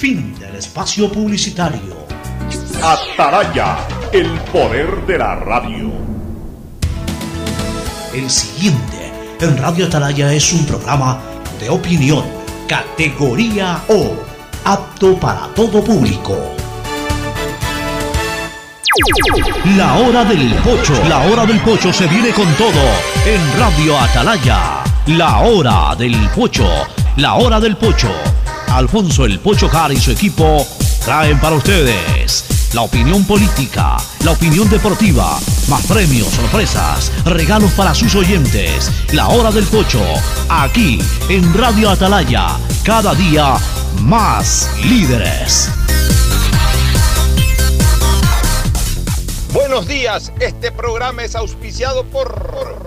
Fin del espacio publicitario. Ataraya, el poder de la radio. El siguiente en Radio Atalaya es un programa de opinión, categoría O, apto para todo público. La hora del pocho. La hora del pocho se viene con todo en Radio Atalaya. La hora del pocho. La hora del pocho. Alfonso el Pocho Car y su equipo traen para ustedes la opinión política, la opinión deportiva, más premios, sorpresas, regalos para sus oyentes. La hora del pocho, aquí en Radio Atalaya, cada día más líderes. Buenos días, este programa es auspiciado por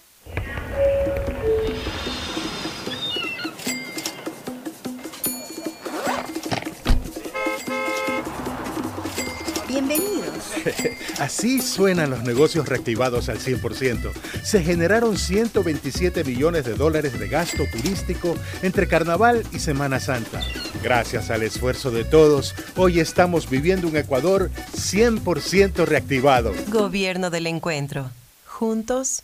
Así suenan los negocios reactivados al 100%. Se generaron 127 millones de dólares de gasto turístico entre Carnaval y Semana Santa. Gracias al esfuerzo de todos, hoy estamos viviendo un Ecuador 100% reactivado. Gobierno del Encuentro. Juntos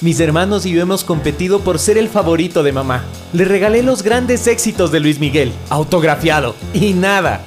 mis hermanos y yo hemos competido por ser el favorito de mamá. Le regalé los grandes éxitos de Luis Miguel, autografiado, y nada.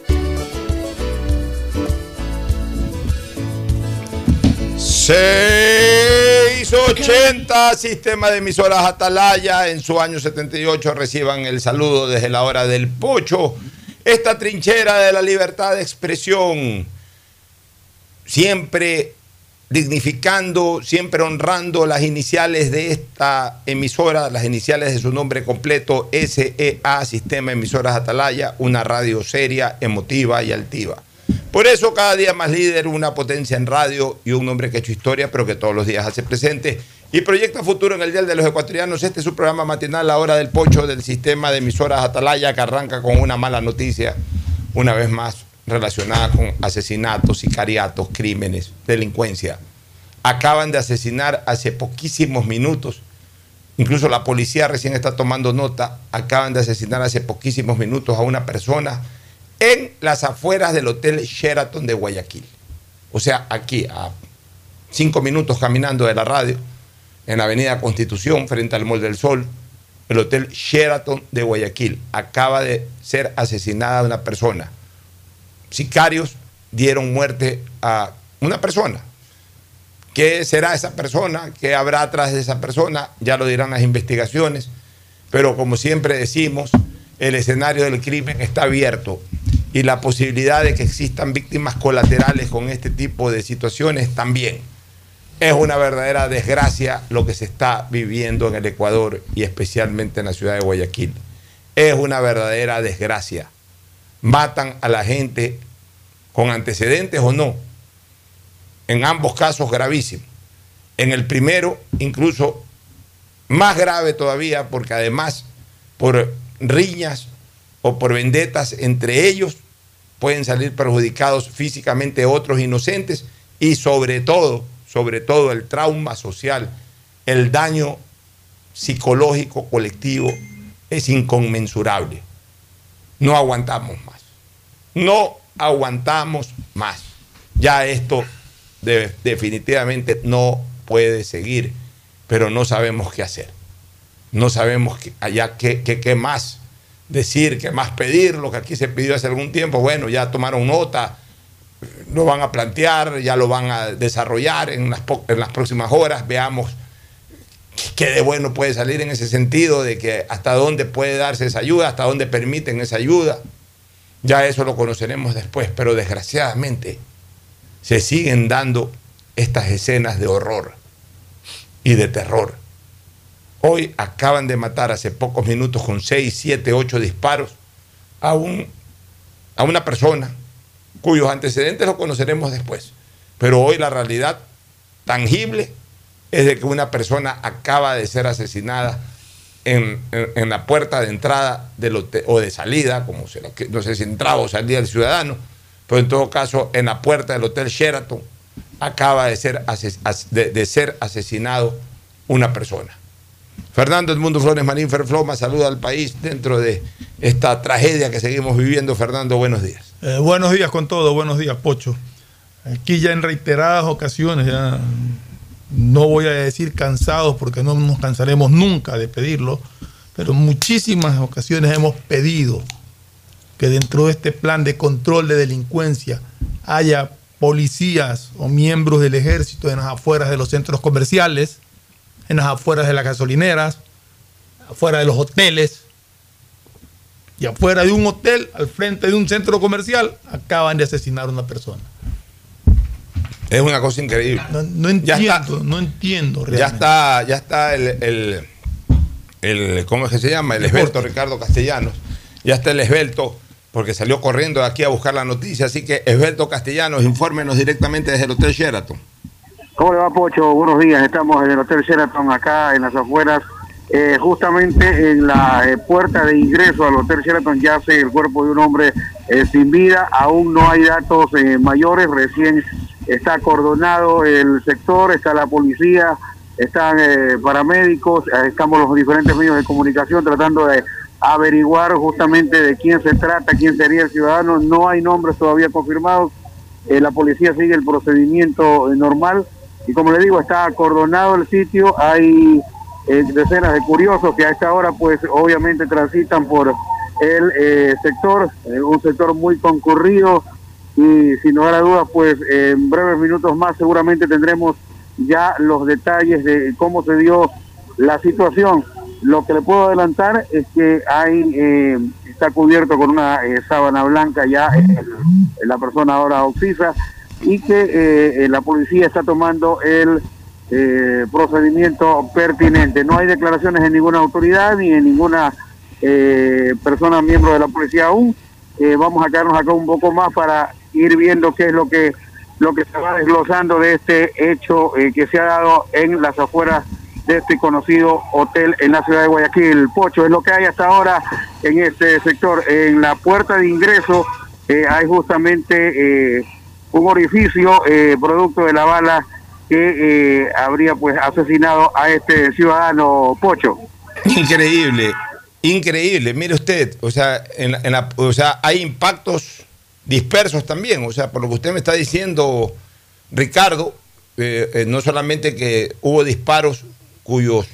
680, sistema de emisoras Atalaya, en su año 78 reciban el saludo desde la hora del pocho. Esta trinchera de la libertad de expresión, siempre dignificando, siempre honrando las iniciales de esta emisora, las iniciales de su nombre completo, SEA, Sistema Emisoras Atalaya, una radio seria, emotiva y altiva. Por eso cada día más líder, una potencia en radio y un hombre que ha hecho historia, pero que todos los días hace presente y proyecta futuro en el Día de los Ecuatorianos. Este es su programa matinal, La Hora del Pocho, del sistema de emisoras Atalaya, que arranca con una mala noticia, una vez más relacionada con asesinatos, sicariatos, crímenes, delincuencia. Acaban de asesinar hace poquísimos minutos Incluso la policía recién está tomando nota. Acaban de asesinar hace poquísimos minutos a una persona en las afueras del Hotel Sheraton de Guayaquil. O sea, aquí, a cinco minutos caminando de la radio, en la Avenida Constitución, frente al Mall del Sol, el Hotel Sheraton de Guayaquil. Acaba de ser asesinada una persona. Sicarios dieron muerte a una persona. ¿Qué será esa persona? ¿Qué habrá atrás de esa persona? Ya lo dirán las investigaciones. Pero como siempre decimos, el escenario del crimen está abierto y la posibilidad de que existan víctimas colaterales con este tipo de situaciones también. Es una verdadera desgracia lo que se está viviendo en el Ecuador y especialmente en la ciudad de Guayaquil. Es una verdadera desgracia. Matan a la gente con antecedentes o no. En ambos casos gravísimos. En el primero, incluso más grave todavía, porque además por riñas o por vendetas entre ellos pueden salir perjudicados físicamente otros inocentes y sobre todo, sobre todo el trauma social, el daño psicológico colectivo es inconmensurable. No aguantamos más. No aguantamos más. Ya esto definitivamente no puede seguir, pero no sabemos qué hacer. No sabemos allá qué, qué, qué más decir, qué más pedir, lo que aquí se pidió hace algún tiempo, bueno, ya tomaron nota, lo van a plantear, ya lo van a desarrollar en las, en las próximas horas, veamos qué de bueno puede salir en ese sentido, de que hasta dónde puede darse esa ayuda, hasta dónde permiten esa ayuda. Ya eso lo conoceremos después, pero desgraciadamente se siguen dando estas escenas de horror y de terror. Hoy acaban de matar hace pocos minutos con 6, 7, 8 disparos a, un, a una persona cuyos antecedentes los conoceremos después. Pero hoy la realidad tangible es de que una persona acaba de ser asesinada en, la puerta de entrada del hotel, o de salida, como se no sé si entraba o salía el ciudadano, pero en todo caso en la puerta del Hotel Sheraton acaba de ser, de, ser asesinado una persona. Fernando Edmundo Flores Marín Ferfloma saluda al país dentro de esta tragedia que seguimos viviendo. Fernando, buenos días. Eh, buenos días con todo, buenos días, Pocho. Aquí ya en reiteradas ocasiones, no voy a decir cansados porque no nos cansaremos nunca de pedirlo, pero muchísimas ocasiones hemos pedido que dentro de este plan de control de delincuencia haya policías o miembros del ejército en las afueras de los centros comerciales, en las afueras de las gasolineras, afuera de los hoteles, y afuera de un hotel, al frente de un centro comercial, acaban de asesinar a una persona. Es una cosa increíble. No, entiendo, no entiendo realmente. Ya está, ya está el, el, ¿cómo es que se llama? El esbelto Ricardo Castellanos. Ya está el esbelto, porque salió corriendo de aquí a buscar la noticia. Así que, esbelto Castellanos, infórmenos directamente desde el Hotel Sheraton. ¿Cómo le va, Pocho? Buenos días. Estamos en el Hotel Sheraton, acá en las afueras. Eh, justamente en la eh, puerta de ingreso al Hotel Sheraton yace el cuerpo de un hombre eh, sin vida. Aún no hay datos mayores. Recién está acordonado el sector, está la policía, están paramédicos, estamos los diferentes medios de comunicación tratando de averiguar justamente de quién se trata, quién sería el ciudadano. No hay nombres todavía confirmados. La policía sigue el procedimiento normal y como le digo, está acordonado el sitio. Hay decenas de curiosos que a esta hora pues obviamente transitan por el sector, un sector muy concurrido y sin lugar a dudas, pues en breves minutos más seguramente tendremos ya los detalles de cómo se dio la situación. Lo que le puedo adelantar es que hay eh, está cubierto con una eh, sábana blanca ya la persona ahora oxisa y que eh, la policía está tomando el procedimiento pertinente. No hay declaraciones en ninguna autoridad ni en ninguna persona miembro de la policía aún. vamos a quedarnos acá un poco más para ir viendo qué es lo que lo que se va desglosando de este hecho eh, que se ha dado en las afueras de este conocido hotel en la ciudad de Guayaquil. Pocho, es lo que hay hasta ahora en este sector. En la puerta de ingreso eh, hay justamente eh, un orificio producto de la bala que eh, habría pues asesinado a este ciudadano Pocho. Increíble, increíble. Mire usted, o sea, en la- en la- o sea, hay impactos dispersos también. O sea, por lo que usted me está diciendo, Ricardo, eh, eh, no solamente que hubo disparos cuyos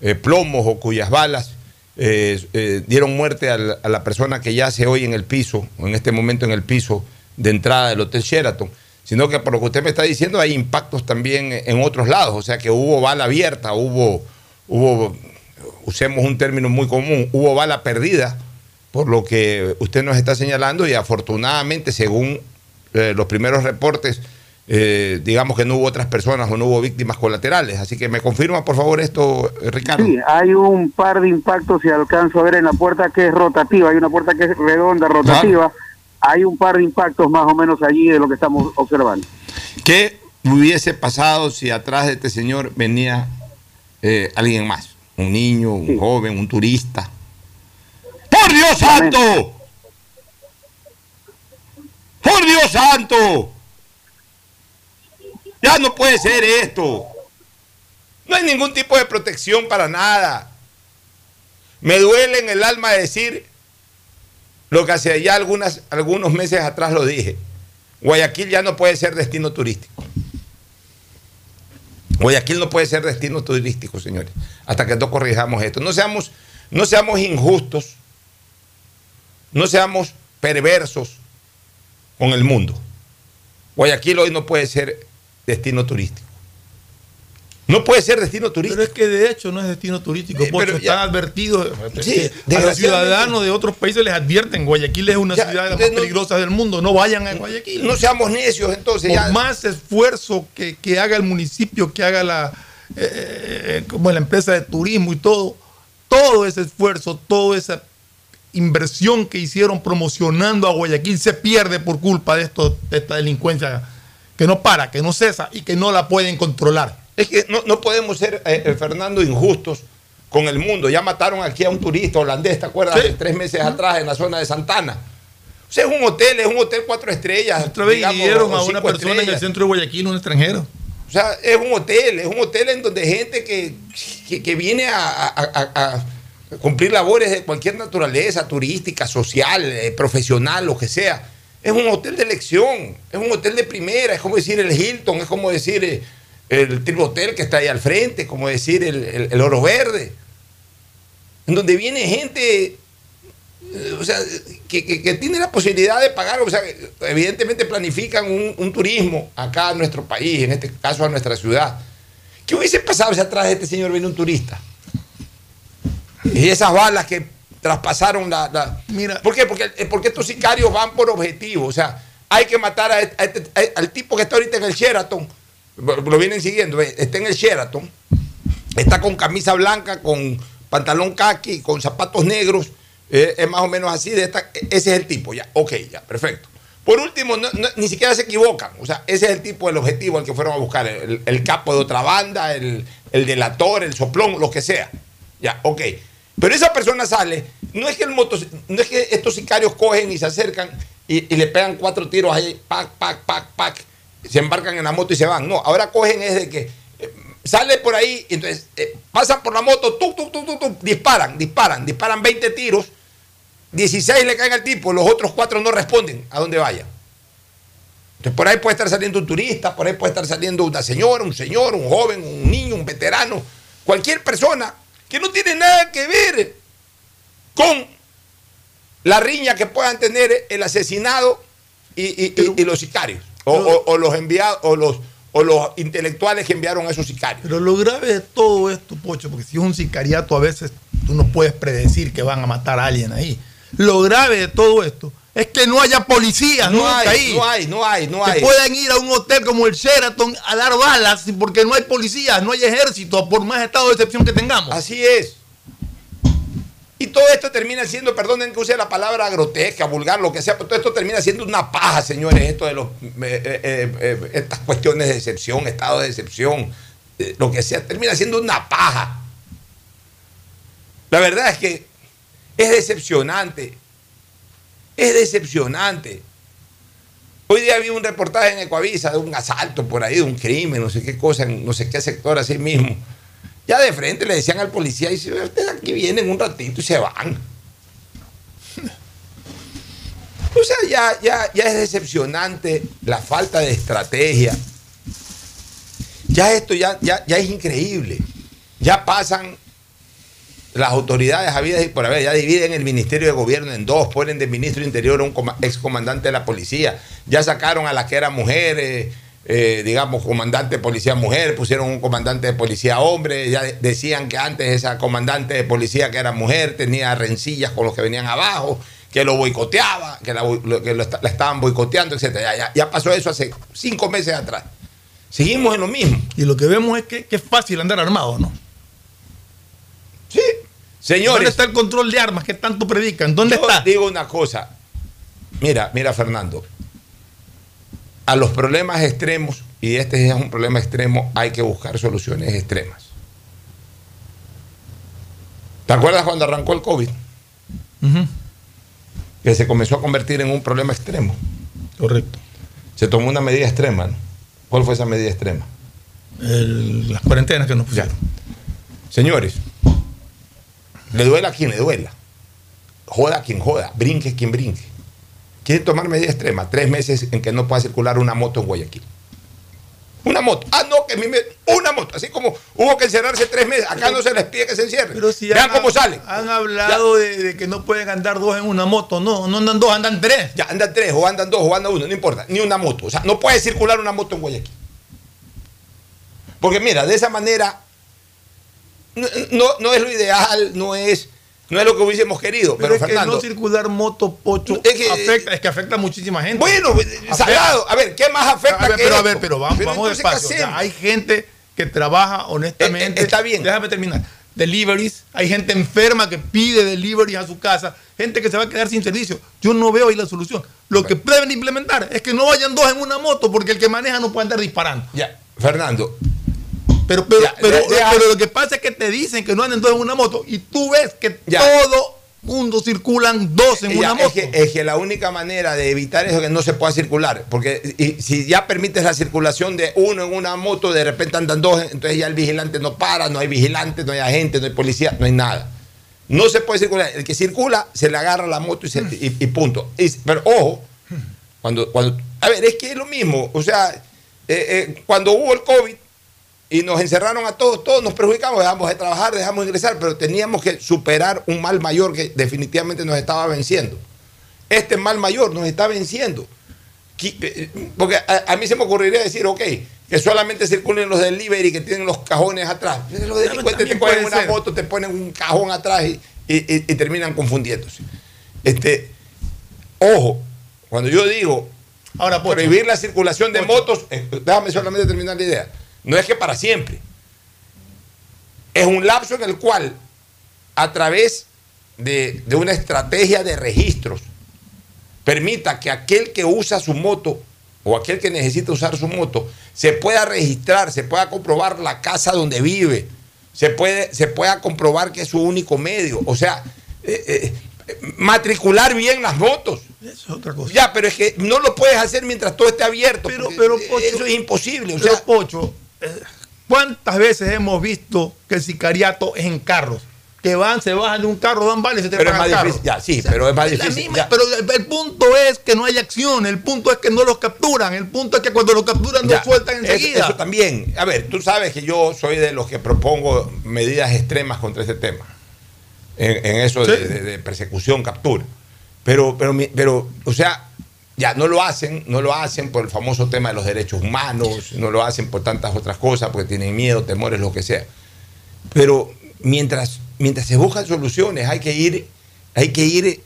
eh, plomos o cuyas balas eh, eh, dieron muerte al- a la persona que yace hoy en el piso, en este momento en el piso de entrada del Hotel Sheraton, sino que por lo que usted me está diciendo hay impactos también en otros lados, o sea que hubo bala abierta, hubo, hubo usemos un término muy común, hubo bala perdida, por lo que usted nos está señalando y afortunadamente, según eh, los primeros reportes, eh, digamos que no hubo otras personas o no hubo víctimas colaterales. Así que me confirma, por favor, esto, eh, Ricardo. Sí, hay un par de impactos, si alcanzo a ver en la puerta que es rotativa, hay una puerta que es redonda, rotativa, hay un par de impactos más o menos allí de lo que estamos observando. ¿Qué hubiese pasado si atrás de este señor venía eh, alguien más? Un niño, un joven, un turista. ¡Por Dios santo! ¡Por Dios santo! Ya no puede ser esto. No hay ningún tipo de protección para nada. Me duele en el alma decir lo que hace ya algunos meses atrás lo dije. Guayaquil ya no puede ser destino turístico. Guayaquil no puede ser destino turístico, señores, hasta que no corrijamos esto. No seamos, no seamos injustos, no seamos perversos con el mundo. Guayaquil hoy no puede ser destino turístico. No puede ser destino turístico. Pero es que de hecho no es destino turístico, Eh, ya- están advertidos. Sí, a los ciudadanos de otros países les advierten, Guayaquil es una Ya, ciudad de las más no- peligrosas del mundo, no vayan a Guayaquil. No seamos necios entonces. Por ya. más esfuerzo que, que haga el municipio, que haga la, eh, como la empresa de turismo y todo, todo ese esfuerzo, toda esa inversión que hicieron promocionando a Guayaquil se pierde por culpa de, esto, de esta delincuencia que no para, que no cesa y que no la pueden controlar. Es que no, no podemos ser, eh, eh, Fernando, injustos con el mundo. Ya mataron aquí a un turista holandés, ¿te acuerdas? Tres meses atrás en la zona de Santana. O sea, es un hotel, es un hotel cuatro estrellas. Otra vez digamos, hirieron a una persona en el centro de Guayaquil, un extranjero. O sea, es un hotel, es un hotel en donde gente que, que, que viene a, a- a- a cumplir labores de cualquier naturaleza, turística, social, eh, profesional, lo que sea. Es un hotel de elección, es un hotel de primera, es como decir el Hilton, es como decir eh, el Triple Hotel que está ahí al frente, como decir el, el- el Oro Verde. En donde viene gente eh, o sea, que, que- que tiene la posibilidad de pagar, o sea, evidentemente planifican un, un turismo acá a nuestro país, en este caso a nuestra ciudad. ¿Qué hubiese pasado si atrás de este señor viene un turista? Y esas balas que traspasaron la... la- ¿Por qué? Porque, eh, porque estos sicarios van por objetivo, o sea, hay que matar a este- a este- a- al tipo que está ahorita en el Sheraton, lo vienen siguiendo, eh, está en el Sheraton, está con camisa blanca, con pantalón khaki, con zapatos negros, eh, es más o menos así, de esta, ese es el tipo, ya, ok, ya, perfecto. Por último, no- ni siquiera se equivocan, o sea, ese es el tipo, el objetivo al que fueron a buscar, el, el capo de otra banda, el, el delator, el soplón, lo que sea, ya, ok. Pero esa persona sale, no es que el motos, no es que estos sicarios cogen y se acercan y, y le pegan cuatro tiros ahí, pac, pac, pac, pac, se embarcan en la moto y se van. No, ahora cogen es de que eh, sale por ahí, entonces eh, pasan por la moto, tuk, tuk, tuk, disparan, disparan, disparan 20 tiros, 16 le caen al tipo, los otros cuatro no responden a dónde vayan. Entonces por ahí puede estar saliendo un turista, por ahí puede estar saliendo una señora, un señor, un joven, un niño, un veterano, cualquier persona que no tiene nada que ver con la riña que puedan tener el asesinado y, y- y- y los sicarios, o, o- o los enviados, o los, o los intelectuales que enviaron a esos sicarios. Pero lo grave de todo esto, Pocho, porque si es un sicariato, a veces tú no puedes predecir que van a matar a alguien ahí. Lo grave de todo esto es que no haya policías No nunca hay, ahí. no hay, no hay, no que hay. puedan ir a un hotel como el Sheraton a dar balas porque no hay policías, no hay ejército, por más estado de excepción que tengamos. Así es. Y todo esto termina siendo, perdonen que use la palabra grotesca, vulgar, lo que sea, pero todo esto termina siendo una paja, señores, esto de los, eh, eh, eh, estas cuestiones de excepción, estado de excepción, lo que sea, termina siendo una paja. La verdad es que es decepcionante, es decepcionante Hoy día vi un reportaje en Ecuavisa de un asalto por ahí, de un crimen, no sé qué cosa, en no sé qué sector así mismo. Ya de frente le decían al policía, si ustedes aquí vienen un ratito y se van. O sea, ya, ya, ya es decepcionante la falta de estrategia. Ya esto ya, ya, ya es increíble. Ya pasan las autoridades habidas y por haber, ya dividen el Ministerio de Gobierno en dos, ponen de ministro Interior a un coma- excomandante de la policía, ya sacaron a la que era mujer, eh, eh, digamos, comandante de policía mujer, pusieron un comandante de policía hombre, ya de- decían que antes esa comandante de policía que era mujer tenía rencillas con los que venían abajo, que lo boicoteaba, que la, que lo la estaban boicoteando, etc. Ya, ya- ya pasó eso hace cinco meses atrás. Seguimos en lo mismo. Y lo que vemos es que, que es fácil andar armado, ¿no? Sí. Señores. ¿Dónde está el control de armas que tanto predican? ¿Dónde Yo está? digo una cosa. Mira, mira, Fernando. A los problemas extremos, y este es un problema extremo, hay que buscar soluciones extremas. ¿Te acuerdas cuando arrancó el COVID? Que se comenzó a convertir en un problema extremo. Correcto. Se tomó una medida extrema. ¿no? ¿Cuál fue esa medida extrema? El- las cuarentenas que nos pusieron. Señores, le duela a quien le duela. Joda a quien joda. Brinque quien brinque. ¿Quieren tomar medida extrema? Tres meses en que no pueda circular una moto en Guayaquil. Una moto. Ah, no, que mí me. Una moto. Así como hubo que encerrarse tres meses. Acá no se les pide que se encierren. Pero si Vean han- cómo salen. Han hablado de, de que no pueden andar dos en una moto. No, no andan dos, andan tres. Ya andan tres, o andan dos, o anda uno, no importa. Ni una moto. O sea, no puede circular una moto en Guayaquil. Porque mira, de esa manera. No, no es lo ideal, no es, no es lo que hubiésemos querido. Pero, Pero, es que Fernando. no circular moto, pocho, Es que- afecta, es que afecta a muchísima gente. Bueno, Afecta. Salgado, a ver, ¿qué más afecta A ver, que pero a ver, pero vamos, Pero vamos entonces, ¿qué despacio. O sea, hacemos? hay gente que trabaja honestamente. Eh, eh, está bien. Déjame terminar. Deliveries, hay gente enferma que pide deliveries a su casa, gente que se va a quedar sin servicio. Yo no veo ahí la solución. Lo que deben implementar es que no vayan dos en una moto porque el que maneja no puede andar disparando. Ya, Fernando. Pero, pero, Ya, pero, ya, ya. pero lo que pasa es que te dicen que no anden dos en una moto y tú ves que todo mundo circulan dos en una es, moto. que, es que la única manera de evitar eso es que no se pueda circular. Porque y- si ya permites la circulación de uno en una moto, de repente andan dos, entonces ya el vigilante no para, no hay vigilante, no hay agente, no hay policía, no hay nada. No se puede circular. El que circula se le agarra la moto y, se- y- y punto. Pero ojo, cuando, cuando. A ver, es que es lo mismo. O sea, eh, eh, cuando hubo el COVID y nos encerraron a todos, todos nos perjudicamos, dejamos de trabajar, dejamos de ingresar, pero teníamos que superar un mal mayor que definitivamente nos estaba venciendo. Este mal mayor nos está venciendo. Qui- eh, Porque a, a mí se me ocurriría decir, ok, que solamente circulen los delivery que tienen los cajones atrás. Los delincuentes te puede una ser. moto, te ponen un cajón atrás y, y- y- y terminan confundiéndose. Este, ojo, cuando yo digo Ahora, Pocho. prohibir la circulación de motos, eh, déjame solamente terminar la idea, no es que para siempre. Es un lapso en el cual, a través de, de una estrategia de registros, permita que aquel que usa su moto o aquel que necesita usar su moto se pueda registrar, se pueda comprobar la casa donde vive, se, puede, se pueda comprobar que es su único medio. O sea, eh, eh, matricular bien las motos. Eso es otra cosa. Ya, pero es que no lo puedes hacer mientras todo esté abierto. Pero- pero, Pocho, eso es imposible. O Pero, sea, Pocho, ¿cuántas veces hemos visto que el sicariato es en carros? Que van, se bajan de un carro, dan vales y se te pero es más el difícil. Ya, sí, pero es más difícil. misma, ya. pero el, punto es que no hay acción, el punto es que no los capturan, el punto es que cuando los capturan Ya, los sueltan enseguida. Eso, también. A ver, tú sabes que yo soy de los que propongo medidas extremas contra este tema. En, en eso de, Sí. de- de persecución, captura. Pero, pero, pero, o sea, ya no lo hacen, no lo hacen por el famoso tema de los derechos humanos, no lo hacen por tantas otras cosas, porque tienen miedo, temores, lo que sea. Pero mientras, mientras se buscan soluciones, hay que ir, hay que ir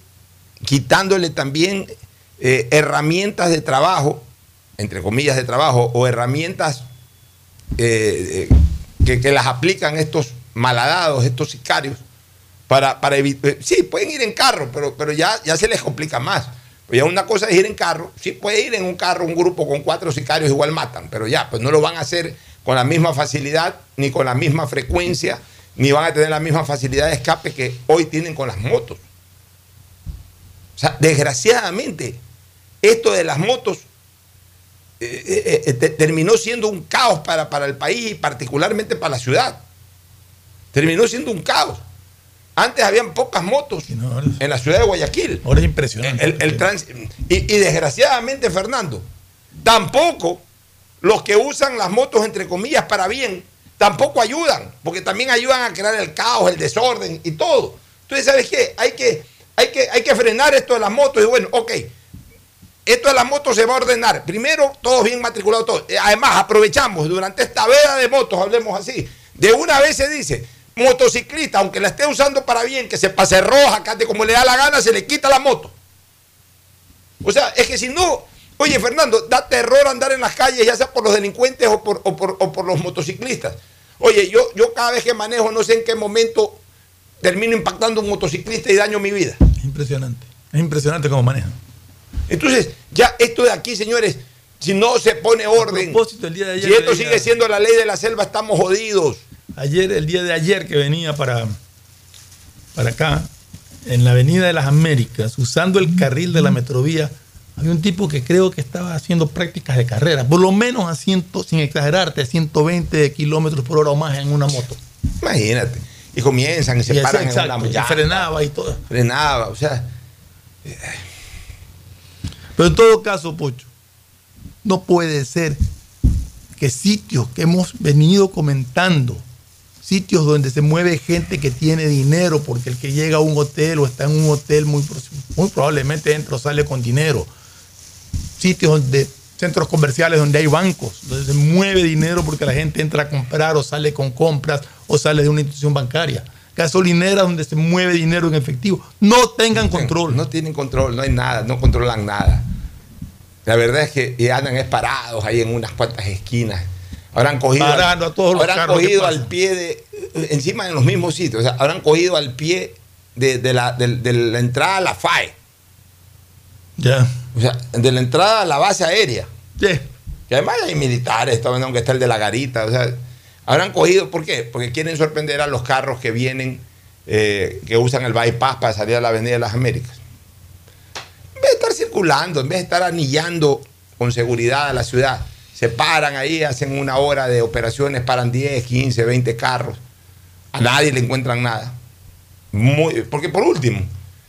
quitándole también eh, herramientas de trabajo, entre comillas de trabajo, o herramientas eh, eh, que, que las aplican estos malhadados, estos sicarios, para, para evitar. Sí, pueden ir en carro, pero, pero ya, ya se les complica más. Ya una cosa es ir en carro, sí puede ir en un carro, un grupo con cuatro sicarios igual matan, pero ya, pues no lo van a hacer con la misma facilidad, ni con la misma frecuencia, ni van a tener la misma facilidad de escape que hoy tienen con las motos. O sea, desgraciadamente, esto de las motos eh, eh, te- terminó siendo un caos para, para el país y particularmente para la ciudad. Terminó siendo un caos. Antes habían pocas motos en la ciudad de Guayaquil. Ahora es impresionante. El, el trans- y, y desgraciadamente, Fernando, tampoco los que usan las motos, entre comillas, para bien, tampoco ayudan, porque también ayudan a crear el caos, el desorden y todo. Entonces, ¿sabes qué? Hay que, hay que, hay que frenar esto de las motos. Y bueno, ok, esto de las motos se va a ordenar. Primero, todos bien matriculados, todos. Eh, Además, aprovechamos durante esta veda de motos, hablemos así. De una vez se dice, motociclista, aunque la esté usando para bien, que se pase roja, cante como le da la gana, se le quita la moto. O sea, es que si no, oye Fernando, da terror andar en las calles, ya sea por los delincuentes o por, o por- o por los motociclistas. Oye, yo, yo cada vez que manejo, no sé en qué momento termino impactando un motociclista y daño mi vida. Es impresionante. Es impresionante cómo manejan. Entonces, ya esto de aquí, señores, si no se pone orden, el día de ayer si esto sigue siendo la ley de la selva, estamos jodidos. Ayer, el día de ayer que venía para, para acá, en la Avenida de las Américas, usando el carril de la metrovía, había un tipo que creo que estaba haciendo prácticas de carrera, por lo menos a 100, sin exagerarte, a 120 kilómetros por hora o más en una moto. Imagínate. Y comienzan y se Y paran en exacto, una y frenaba y todo. Frenaba, o sea, Pero en todo caso, Pocho, no puede ser que sitios que hemos venido comentando, sitios donde se mueve gente que tiene dinero, porque el que llega a un hotel o está en un hotel muy, muy probablemente entra o sale con dinero, sitios donde centros comerciales donde hay bancos, donde se mueve dinero porque la gente entra a comprar o sale con compras o sale de una institución bancaria. Gasolineras donde se mueve dinero en efectivo. No tengan control. No tienen control, no hay nada, no controlan nada. La verdad es que andan es parados ahí en unas cuantas esquinas. Habrán cogido, Parando a todos los habrán cogido al pie de, encima en los mismos sitios, o sea, habrán cogido al pie de, de la, de- de la entrada a la FAE. Ya. O sea, de la entrada a la base aérea. Sí. Que además hay militares, también, aunque está el de la garita. O sea, habrán cogido, ¿por qué? Porque quieren sorprender a los carros que vienen, eh, que usan el bypass para salir a la Avenida de las Américas. En vez de estar circulando, en vez de estar anillando con seguridad a la ciudad, se paran ahí, hacen una hora de operaciones, paran 10, 15, 20 carros. A nadie le encuentran nada. Muy- porque por último,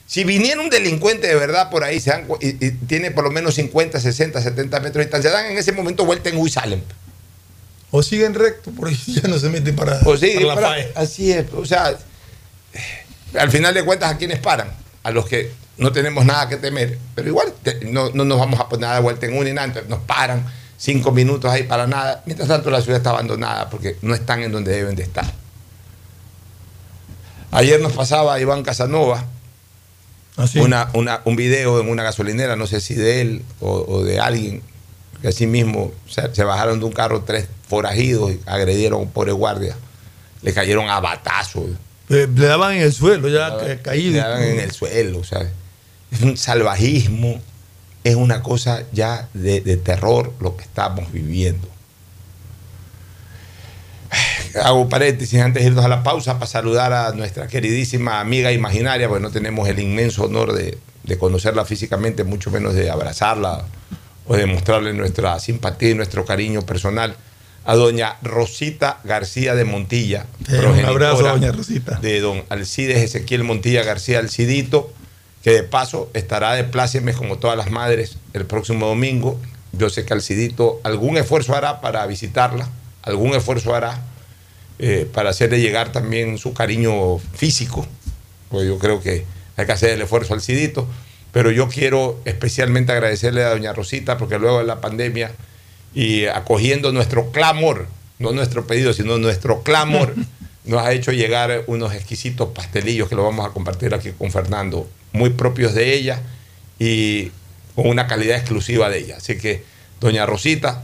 si viniera un delincuente de verdad por ahí, se dan y, y tiene por lo menos 50, 60, 70 metros de distancia, dan en ese momento vuelta en U y salen. O siguen recto, por ahí ya no se meten para, O sí, para la para- así es. O sea, al final de cuentas, ¿a quiénes paran? A los que no tenemos nada que temer. Pero igual te- no, no nos vamos a poner a dar vuelta en un y nada. Nos paran cinco minutos ahí para nada. Mientras tanto, la ciudad está abandonada porque no están en donde deben de estar. Ayer nos pasaba Iván Casanova una, una- un video en una gasolinera, no sé si de él o, o de alguien, que así mismo se, se bajaron de un carro tres forajidos y agredieron a un pobre guardia. Le cayeron a batazos. Le daban en el suelo, ya ca- caído. Le daban en el suelo, ¿sabes? Es un salvajismo, es una cosa ya de, de terror lo que estamos viviendo. Hago paréntesis antes de irnos a la pausa para saludar a nuestra queridísima amiga imaginaria, porque no tenemos el inmenso honor de, de conocerla físicamente, mucho menos de abrazarla o de mostrarle nuestra simpatía y nuestro cariño personal, a doña Rosita García de Montilla. Eh, un abrazo, doña Rosita. De don Alcides Ezequiel Montilla García Alcidito, que de paso estará de plácemes como todas las madres el próximo domingo. Yo sé que Alcidito algún esfuerzo hará para visitarla, algún esfuerzo hará eh, para hacerle llegar también su cariño físico, pues yo creo que hay que hacer el esfuerzo al Cidito, pero yo quiero especialmente agradecerle a doña Rosita porque luego de la pandemia y acogiendo nuestro clamor, no nuestro pedido, sino nuestro clamor, nos ha hecho llegar unos exquisitos pastelillos que los vamos a compartir aquí con Fernando, muy propios de ella y con una calidad exclusiva de ella. Así que, doña Rosita,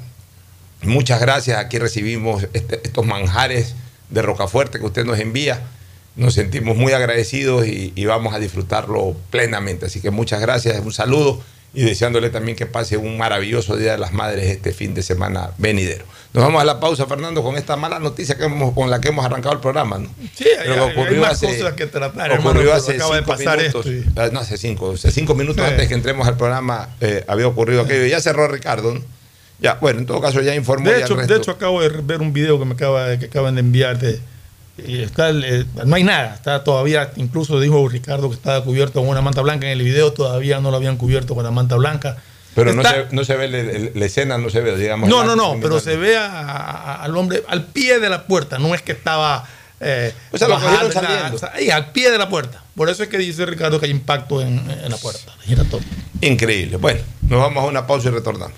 Muchas gracias. Aquí recibimos este- estos manjares de Rocafuerte que usted nos envía. Nos sentimos muy agradecidos y, y vamos a disfrutarlo plenamente. Así que muchas gracias, un saludo y deseándole también que pase un maravilloso Día de las Madres este fin de semana venidero. Nos vamos a la pausa, Fernando, con esta mala noticia que hemos, con la que hemos arrancado el programa. ¿no? Sí, hay, Pero hay- hay más cosas que tratar. hermano, ocurrió pero hace acaba de pasar minutos. esto. y- Ah, No, hace cinco. Hace cinco minutos Sí. antes que entremos al programa eh, había ocurrido aquello. Ya cerró Ricardo. ¿no? Ya, bueno, en todo caso ya informó. De ya hecho, el de hecho acabo de ver un video que me acaba que acaban de enviar de- está eh, no hay nada, está todavía, incluso dijo Ricardo que estaba cubierto con una manta blanca en el video, todavía no lo habían cubierto con la manta blanca. Pero no se, no se ve la, escena, no se ve, digamos. No, no, no, pero se ve a- a- al hombre al pie de la puerta, no es que estaba. Eh, O sea, lo saliendo. ahí, al pie de la puerta. Por eso es que dice Ricardo que hay impacto en, en la puerta giratoria. Increíble. Bueno, nos vamos a una pausa y retornamos.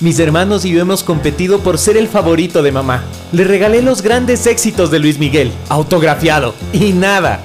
Mis hermanos y yo hemos competido por ser el favorito de mamá. Le regalé los grandes éxitos de Luis Miguel, autografiado. Y nada,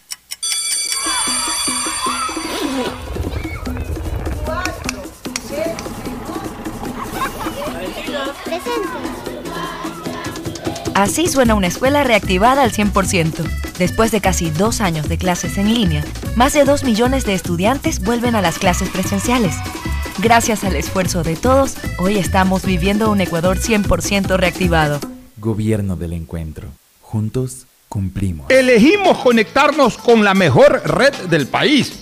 Así suena una escuela reactivada al 100%. Después de casi dos años de clases en línea, más de dos millones de estudiantes vuelven a las clases presenciales. Gracias al esfuerzo de todos, hoy estamos viviendo un Ecuador 100% reactivado. Gobierno del Encuentro. Juntos cumplimos. Elegimos conectarnos con la mejor red del país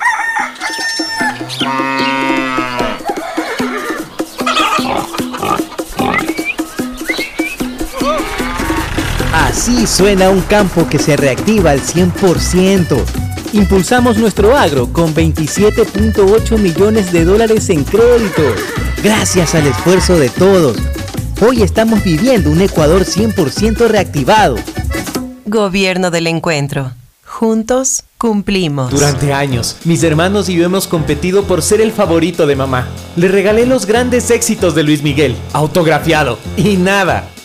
Así suena un campo que se reactiva al 100%. Impulsamos nuestro agro con 27.8 millones de dólares en créditos. Gracias al esfuerzo de todos. Hoy estamos viviendo un Ecuador 100% reactivado. Gobierno del Encuentro. Juntos cumplimos. Durante años, mis hermanos y yo hemos competido por ser el favorito de mamá. Le regalé los grandes éxitos de Luis Miguel, autografiado. Y nada,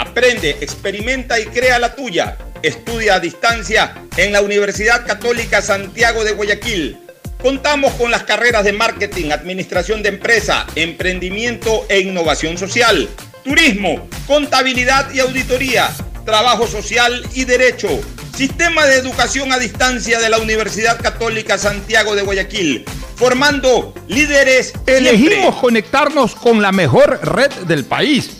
Aprende, experimenta y crea la tuya. Estudia a distancia en la Universidad Católica Santiago de Guayaquil. Contamos con las carreras de marketing, administración de empresa, emprendimiento e innovación social, turismo, contabilidad y auditoría, trabajo social y derecho. Sistema de educación a distancia de la Universidad Católica Santiago de Guayaquil, formando líderes. Elegimos conectarnos con la mejor red del país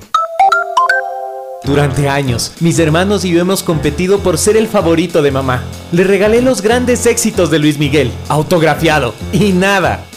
Durante años, mis hermanos y yo hemos competido por ser el favorito de mamá. Le regalé los grandes éxitos de Luis Miguel, autografiado, y nada.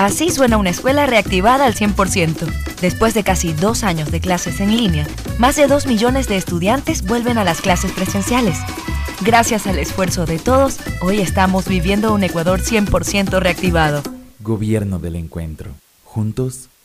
Así suena una escuela reactivada al 100%. Después de casi dos años de clases en línea, más de 2 millones de estudiantes vuelven a las clases presenciales. Gracias al esfuerzo de todos, hoy estamos viviendo un Ecuador 100% reactivado. Gobierno del Encuentro. Juntos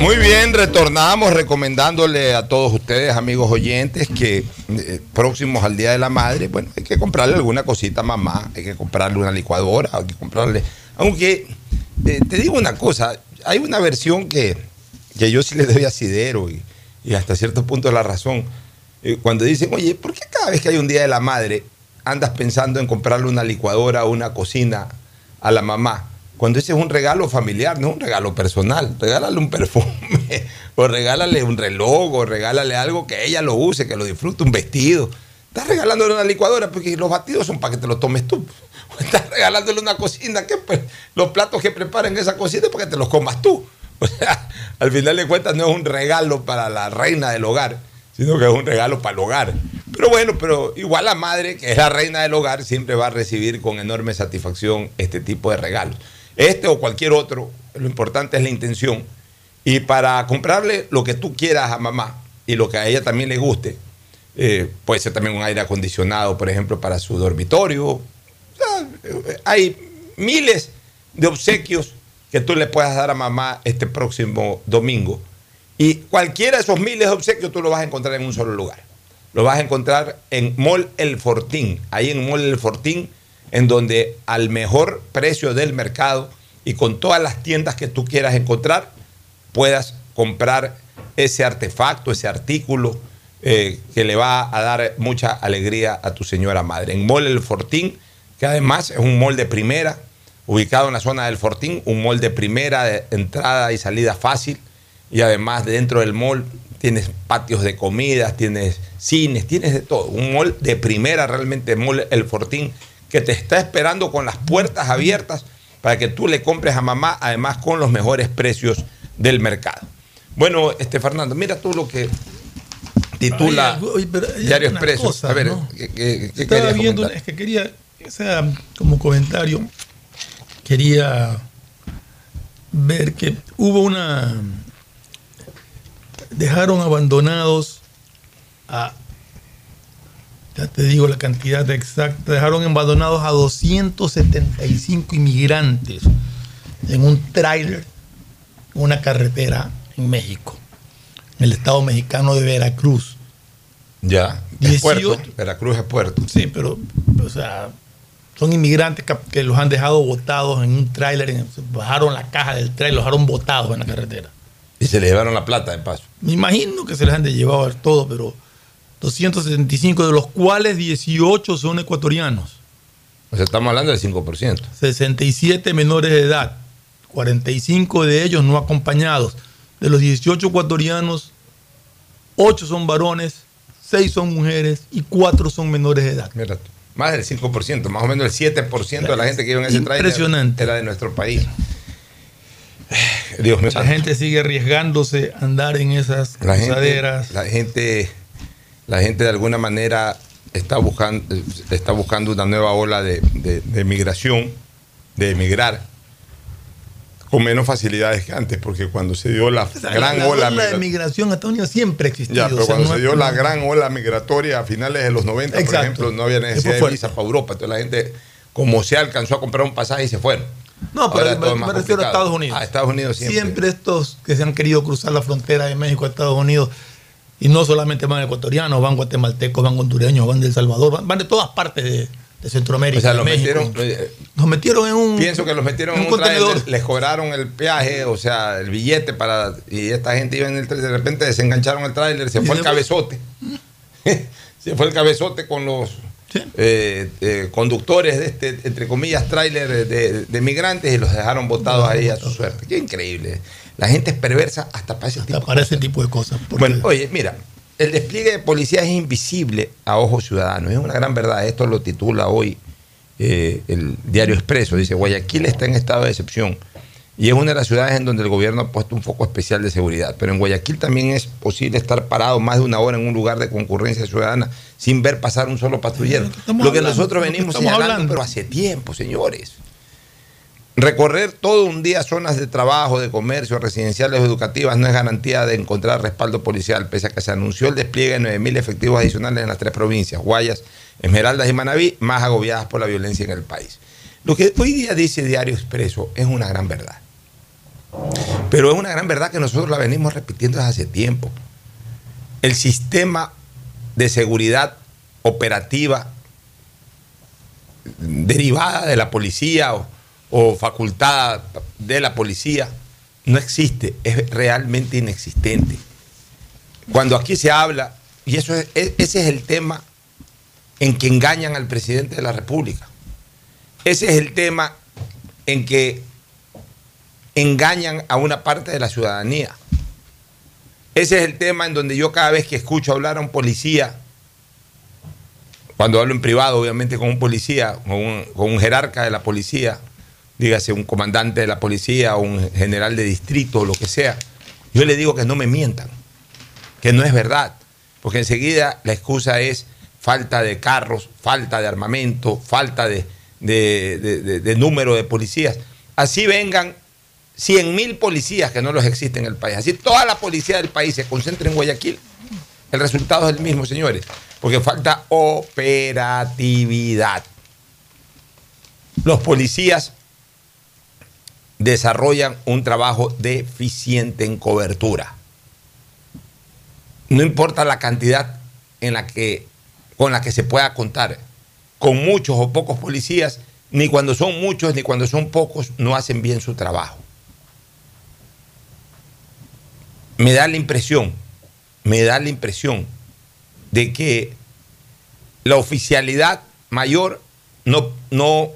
Muy bien, retornamos recomendándole a todos ustedes, amigos oyentes, que eh, próximos al Día de la Madre, bueno, hay que comprarle alguna cosita a mamá, hay que comprarle una licuadora, hay que comprarle... Aunque, eh, te digo una cosa, hay una versión que, que yo sí le doy asidero y, y hasta cierto punto la razón. Eh, cuando dicen, oye, ¿por qué cada vez que hay un Día de la Madre andas pensando en comprarle una licuadora o una cocina a la mamá? Cuando ese es un regalo familiar, no un regalo personal. Regálale un perfume, o regálale un reloj, o regálale algo que ella lo use, que lo disfrute, un vestido. Estás regalándole una licuadora porque los batidos son para que te los tomes tú. O estás regalándole una cocina que pues, los platos que preparen esa cocina es para que te los comas tú. O sea, al final de cuentas no es un regalo para la reina del hogar, sino que es un regalo para el hogar. Pero bueno, pero igual la madre, que es la reina del hogar, siempre va a recibir con enorme satisfacción este tipo de regalos este o cualquier otro, lo importante es la intención. Y para comprarle lo que tú quieras a mamá y lo que a ella también le guste, eh, puede ser también un aire acondicionado, por ejemplo, para su dormitorio. hay miles de obsequios que tú le puedas dar a mamá este próximo domingo. Y cualquiera de esos miles de obsequios tú lo vas a encontrar en un solo lugar. Lo vas a encontrar en Mall El Fortín. Ahí en Mall El Fortín en donde al mejor precio del mercado y con todas las tiendas que tú quieras encontrar, puedas comprar ese artefacto, ese artículo eh, que le va a dar mucha alegría a tu señora madre. En Mall El Fortín, que además es un mall de primera, ubicado en la zona del Fortín, un mall de primera, de entrada y salida fácil, y además dentro del mall tienes patios de comidas, tienes cines, tienes de todo. Un mall de primera realmente, Mall El Fortín, que te está esperando con las puertas abiertas para que tú le compres a mamá, además con los mejores precios del mercado. Bueno, este Fernando, mira tú lo que titula Diario Expreso. a ver, ¿qué, Estaba viendo, es que quería, o sea, como comentario, quería ver que hubo una. Dejaron abandonados a ya te digo la cantidad exacta, dejaron abandonados a 275 inmigrantes en un tráiler, una carretera en México, en el estado mexicano de Veracruz. Ya, es puerto, Veracruz es puerto. Sí, pero, o sea, son inmigrantes que, los han dejado botados en un tráiler, bajaron la caja del tráiler, los dejaron botados en la carretera. Y se les llevaron la plata de paso. Me imagino que se les han de llevar todo, pero 275, de los cuales 18 son ecuatorianos. O sea, estamos hablando del 5%. 67 menores de edad, 45 de ellos no acompañados. De los 18 ecuatorianos, 8 son varones, 6 son mujeres y 4 son menores de edad. Mira, más del 5%, más o menos el 7% de la gente que iba en ese Impresionante. era de nuestro país. Dios mío. La gente sigue arriesgándose a andar en esas la gente, la gente, la gente de alguna manera está buscando, está buscando una nueva ola de, de- de migración, de emigrar, con menos facilidades que antes, porque cuando se dio la O sea, gran la, ola, ola de migra- migración a Estados Unidos siempre ha existido. ya, pero o sea, cuando no se dio la gran ola migratoria a finales de los 90, por ejemplo, no había necesidad de visa para Europa, entonces la gente, como sea, alcanzó a comprar un pasaje y se fueron. No, pero me, me refiero a. Estados Unidos. A Estados Unidos siempre. Siempre estos que se han querido cruzar la frontera de México a Estados Unidos, y no solamente van ecuatorianos, van guatemaltecos, van hondureños, van de El Salvador, van, van de todas partes de, de Centroamérica. O sea, los México. metieron, eh, Nos metieron en un. Pienso que los metieron en un, contenedor. les cobraron el peaje, o sea, el billete para. Y esta gente iba en el trailer, de repente desengancharon el tráiler, se fue el cabezote. se fue el cabezote con los eh, eh, conductores de este, entre comillas, tráiler de, de- de migrantes y los dejaron botados ahí a su suerte. Qué increíble. La gente es perversa hasta para ese tipo para ese tipo de cosas. bueno, oye, mira, el despliegue de policía es invisible a ojos ciudadanos. Es una gran verdad. Esto lo titula hoy eh, el diario Expreso. Dice, Guayaquil está en estado de excepción. Y es una de las ciudades en donde el gobierno ha puesto un foco especial de seguridad. Pero en Guayaquil también es posible estar parado más de una hora en un lugar de concurrencia ciudadana sin ver pasar un solo patrullero. Lo que hablando, nosotros venimos señalando, hablando. pero hace tiempo, señores. Recorrer todo un día zonas de trabajo, de comercio, residenciales o educativas no es garantía de encontrar respaldo policial, pese a que se anunció el despliegue de 9.000 efectivos adicionales en las tres provincias, Guayas, Esmeraldas y Manabí, más agobiadas por la violencia en el país. Lo que hoy día dice Diario Expreso es una gran verdad. Pero es una gran verdad que nosotros la venimos repitiendo desde hace tiempo. El sistema de seguridad operativa derivada de la policía o, o facultada de la policía no existe, es realmente inexistente. Cuando aquí se habla, y eso es- ese es el tema en que engañan al presidente de la República. Ese es el tema en que engañan a una parte de la ciudadanía. Ese es el tema en donde yo cada vez que escucho hablar a un policía, cuando hablo en privado, obviamente con un policía, con un, con un jerarca de la policía, dígase un comandante de la policía un general de distrito o lo que sea, yo le digo que no me mientan, que no es verdad, porque enseguida la excusa es falta de carros, falta de armamento, falta de número de policías. Así vengan 100 mil policías que no los existen en el país. Así toda la policía del país se concentra en Guayaquil. El resultado es el mismo, señores, porque falta operatividad. Los policías desarrollan un trabajo deficiente en cobertura. No importa la cantidad en la que, con la que se pueda contar, con muchos o pocos policías, ni cuando son muchos ni cuando son pocos, no hacen bien su trabajo. Me da la impresión, me da la impresión de que la oficialidad mayor no, no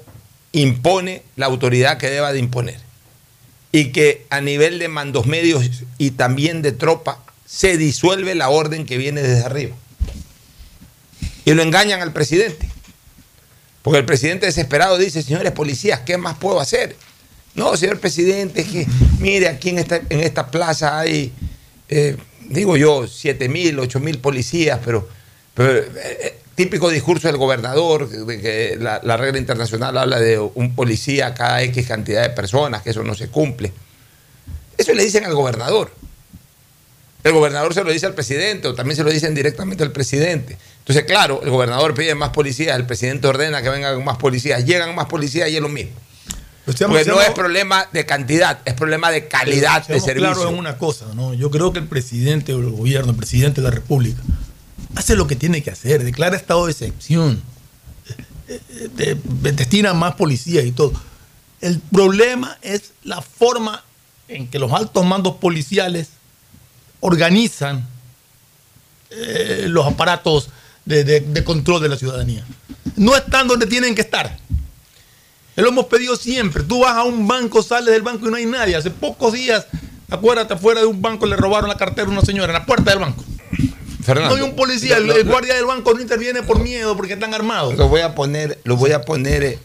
impone la autoridad que deba de imponer. Y que a nivel de mandos medios y también de tropa se disuelve la orden que viene desde arriba. Y lo engañan al presidente. Porque el presidente desesperado dice, señores policías, ¿qué más puedo hacer? No, señor presidente, es que mire, aquí en esta, en esta plaza hay, eh, digo yo, 7 mil, 8 mil policías, pero, pero, eh, eh, típico discurso del gobernador, de que la, la regla internacional habla de un policía cada X cantidad de personas, que eso no se cumple. Eso le dicen al gobernador. El gobernador se lo dice al presidente o también se lo dicen directamente al presidente. Entonces, claro, el gobernador pide más policías, el presidente ordena que vengan más policías, llegan más policías y es lo mismo. Porque no es problema de cantidad, es problema de calidad de servicio. claros en una cosa, ¿no? Yo creo que el presidente o el gobierno, el presidente de la República, hace lo que tiene que hacer, declara estado de excepción, eh, eh, de- de- destina más policías y todo. El problema es la forma en que los altos mandos policiales organizan eh, los aparatos de control de la ciudadanía. No están donde tienen que estar. Lo hemos pedido siempre. Tú vas a un banco, sales del banco y no hay nadie. Hace pocos días, acuérdate, afuera de un banco le robaron la cartera a una señora en la puerta del banco. Fernando, no hay un policía, el, guardia del banco no interviene por miedo porque están armados. Lo voy a poner, lo voy a poner eh,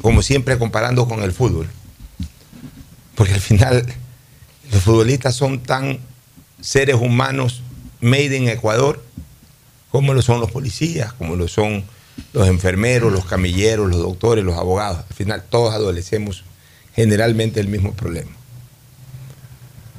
como siempre comparando con el fútbol. Porque al final los futbolistas son tan seres humanos made in Ecuador como lo son los policías, como lo son los enfermeros, los camilleros, los doctores, los abogados. Al final todos adolecemos generalmente el mismo problema.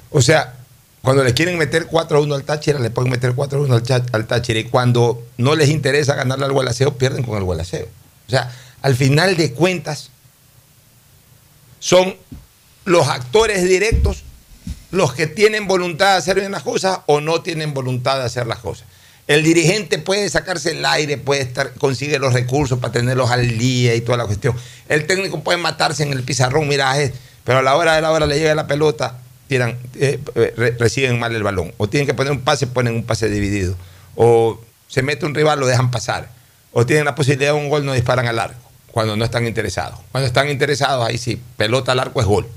O sea, cuando le quieren meter 4 a 1 al Táchira, le pueden meter 4 a 1 al, Táchira. Y cuando no les interesa ganarle al Gualaceo, pierden con el Gualaceo. O sea, al final de cuentas, son los actores directos los que tienen voluntad de hacer bien las cosas o no tienen voluntad de hacer las cosas. El dirigente puede sacarse el aire, puede estar, consigue los recursos para tenerlos al día y toda la cuestión. El técnico puede matarse en el pizarrón, mira, es- pero a la hora de la hora le llega la pelota, tiran, eh, eh, re- reciben mal el balón. O tienen que poner un pase, ponen un pase dividido. O se mete un rival, lo dejan pasar. O tienen la posibilidad de un gol, no disparan al arco, cuando no están interesados. Cuando están interesados, ahí sí, pelota al arco es gol.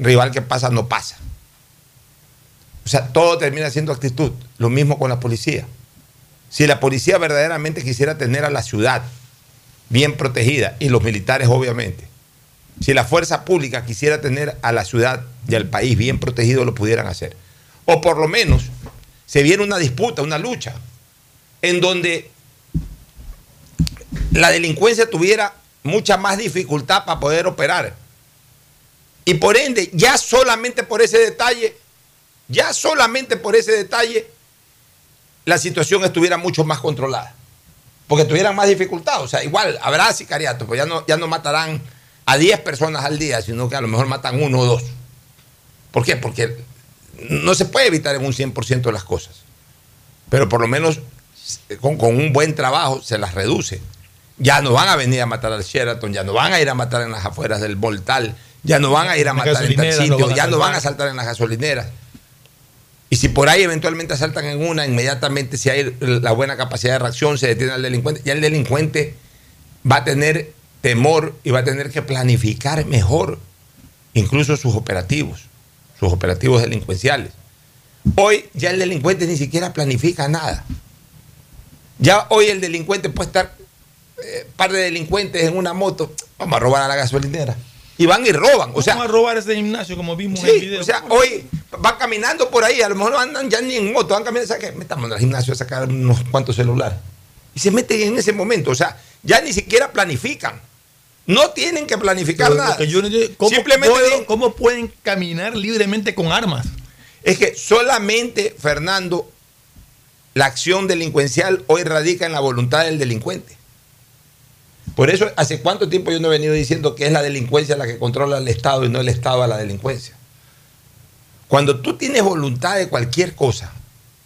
Rival que pasa, no pasa. O sea, todo termina siendo actitud. Lo mismo con la policía. Si la policía verdaderamente quisiera tener a la ciudad bien protegida, y los militares obviamente, si la fuerza pública quisiera tener a la ciudad y al país bien protegido, lo pudieran hacer. O por lo menos se viera una disputa, una lucha, en donde la delincuencia tuviera mucha más dificultad para poder operar. Y por ende, ya solamente por ese detalle, ya solamente por ese detalle, la situación estuviera mucho más controlada. Porque tuvieran más dificultad. O sea, igual habrá sicariatos, pues ya no, ya no matarán a 10 personas al día, sino que a lo mejor matan uno o dos. ¿Por qué? Porque no se puede evitar en un 100% de las cosas. Pero por lo menos con, con un buen trabajo se las reduce. Ya no van a venir a matar al Sheraton, ya no van a ir a matar en las afueras del Voltal, ya no van a ir a matar en tal sitio, ya no van a saltar en las gasolineras. Y si por ahí eventualmente asaltan en una, inmediatamente si hay la buena capacidad de reacción, se detiene al delincuente, ya el delincuente va a tener temor y va a tener que planificar mejor incluso sus operativos, sus operativos delincuenciales. Hoy ya el delincuente ni siquiera planifica nada. Ya hoy el delincuente puede estar, eh, par de delincuentes en una moto, vamos a robar a la gasolinera. Y van y roban. O sea, Vamos a robar ese gimnasio como vimos en el video. o sea, hoy van caminando por ahí, a lo mejor no andan ya ni en moto, van caminando, ¿sabes qué? Metamos al gimnasio a sacar unos cuantos celulares. Y se meten en ese momento, o sea, ya ni siquiera planifican. No tienen que planificar Pero nada. que yo no entiendo, ¿cómo, Simplemente puedo- ¿Cómo pueden caminar libremente con armas? Es que solamente, Fernando, la acción delincuencial hoy radica en la voluntad del delincuente. Por eso, ¿hace cuánto tiempo yo no he venido diciendo que es la delincuencia la que controla al Estado y no el Estado a la delincuencia? Cuando tú tienes voluntad de cualquier cosa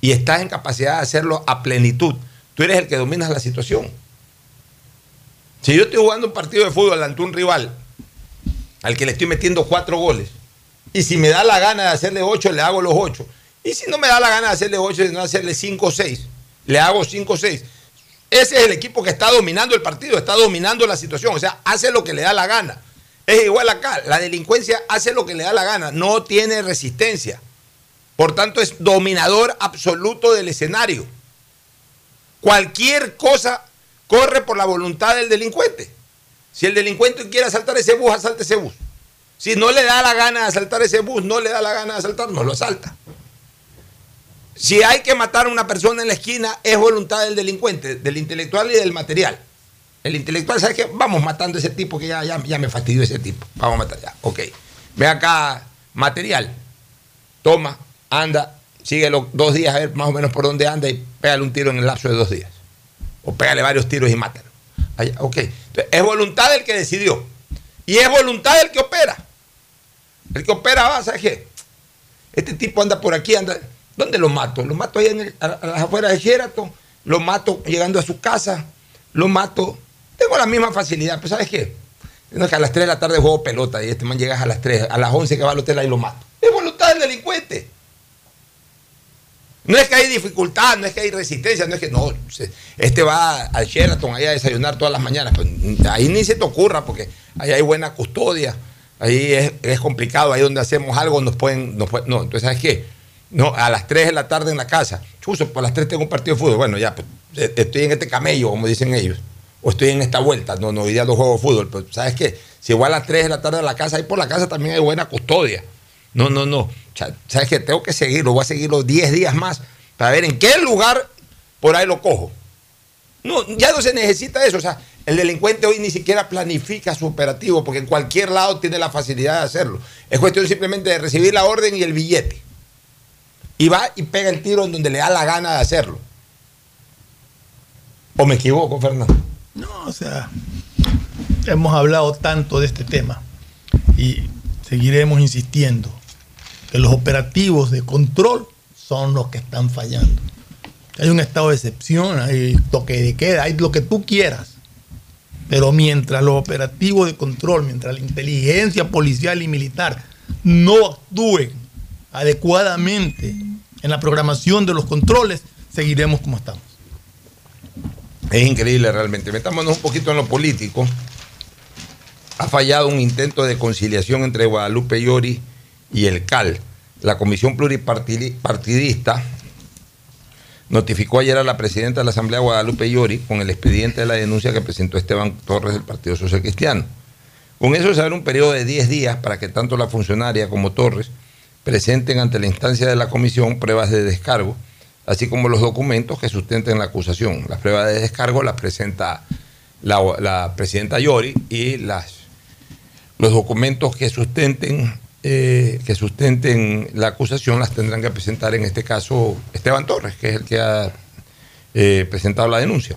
y estás en capacidad de hacerlo a plenitud, tú eres el que dominas la situación. Si yo estoy jugando un partido de fútbol ante un rival al que le estoy metiendo cuatro goles, y si me da la gana de hacerle ocho, le hago los ocho. Y si no me da la gana de hacerle ocho, sino hacerle cinco o seis, le hago cinco o seis. Ese es el equipo que está dominando el partido, está dominando la situación. O sea, hace lo que le da la gana. Es igual acá. La delincuencia hace lo que le da la gana, no tiene resistencia. Por tanto, es dominador absoluto del escenario. Cualquier cosa corre por la voluntad del delincuente. Si el delincuente quiere asaltar ese bus, asalta ese bus. Si no le da la gana de asaltar ese bus, no le da la gana de asaltar, no lo asalta. Si hay que matar a una persona en la esquina, es voluntad del delincuente, del intelectual y del material. El intelectual sabe que vamos matando a ese tipo que ya, ya, me fastidió ese tipo. Vamos a matar ya. Ok. Ve acá, material. Toma, anda, síguelo dos días a ver más o menos por dónde anda y pégale un tiro en el lapso de dos días. O pégale varios tiros y mátalo. Allá, ok. Entonces, es voluntad del que decidió. Y es voluntad del que opera. El que opera va, ¿sabes qué? Este tipo anda por aquí, anda. ¿Dónde lo mato? Lo mato ahí en las afueras de Sheraton, lo mato llegando a su casa, lo mato. Tengo la misma facilidad, pero ¿sabes qué? A las 3 de la tarde juego pelota y este man llega a las 3, a las 11 que va al hotel ahí lo mato. Es voluntad del delincuente. No es que hay dificultad, no es que hay resistencia, no es que no. Este va al Sheraton ahí a desayunar todas las mañanas. Pues, ahí ni se te ocurra porque ahí hay buena custodia. Ahí es, es complicado, ahí donde hacemos algo nos pueden, No, entonces, ¿sabes qué? No, a las 3 de la tarde en la casa. Chuso, por las 3 tengo un partido de fútbol. Bueno, ya, pues, eh, estoy en este camello, como dicen ellos. O estoy en esta vuelta. No, no, hoy día no juego fútbol. Pero, ¿sabes qué? Si voy a las 3 de la tarde a la casa, ahí por la casa también hay buena custodia. No, no, no. ¿Sabes qué? Tengo que seguirlo. Voy a seguirlo 10 días más para ver en qué lugar por ahí lo cojo. No, ya no se necesita eso. O sea, el delincuente hoy ni siquiera planifica su operativo porque en cualquier lado tiene la facilidad de hacerlo. Es cuestión simplemente de recibir la orden y el billete. Y va y pega el tiro en donde le da la gana de hacerlo. ¿O me equivoco, Fernando? No, o sea, hemos hablado tanto de este tema y seguiremos insistiendo que los operativos de control son los que están fallando. Hay un estado de excepción, hay toque de queda, hay lo que tú quieras. Pero mientras los operativos de control, mientras la inteligencia policial y militar no actúen adecuadamente en la programación de los controles, seguiremos como estamos. Es increíble realmente. Metámonos un poquito en lo político. Ha fallado un intento de conciliación entre Guadalupe Llori y el CAL. La Comisión Pluripartidista notificó ayer a la presidenta de la Asamblea Guadalupe Llori con el expediente de la denuncia que presentó Esteban Torres del Partido Social Cristiano. Con eso se abre un periodo de 10 días para que tanto la funcionaria como Torres presenten ante la instancia de la comisión pruebas de descargo, así como los documentos que sustenten la acusación. Las pruebas de descargo las presenta la, presidenta Yori y las, los documentos que sustenten, eh, que sustenten la acusación las tendrán que presentar en este caso Esteban Torres, que es el que ha eh, presentado la denuncia.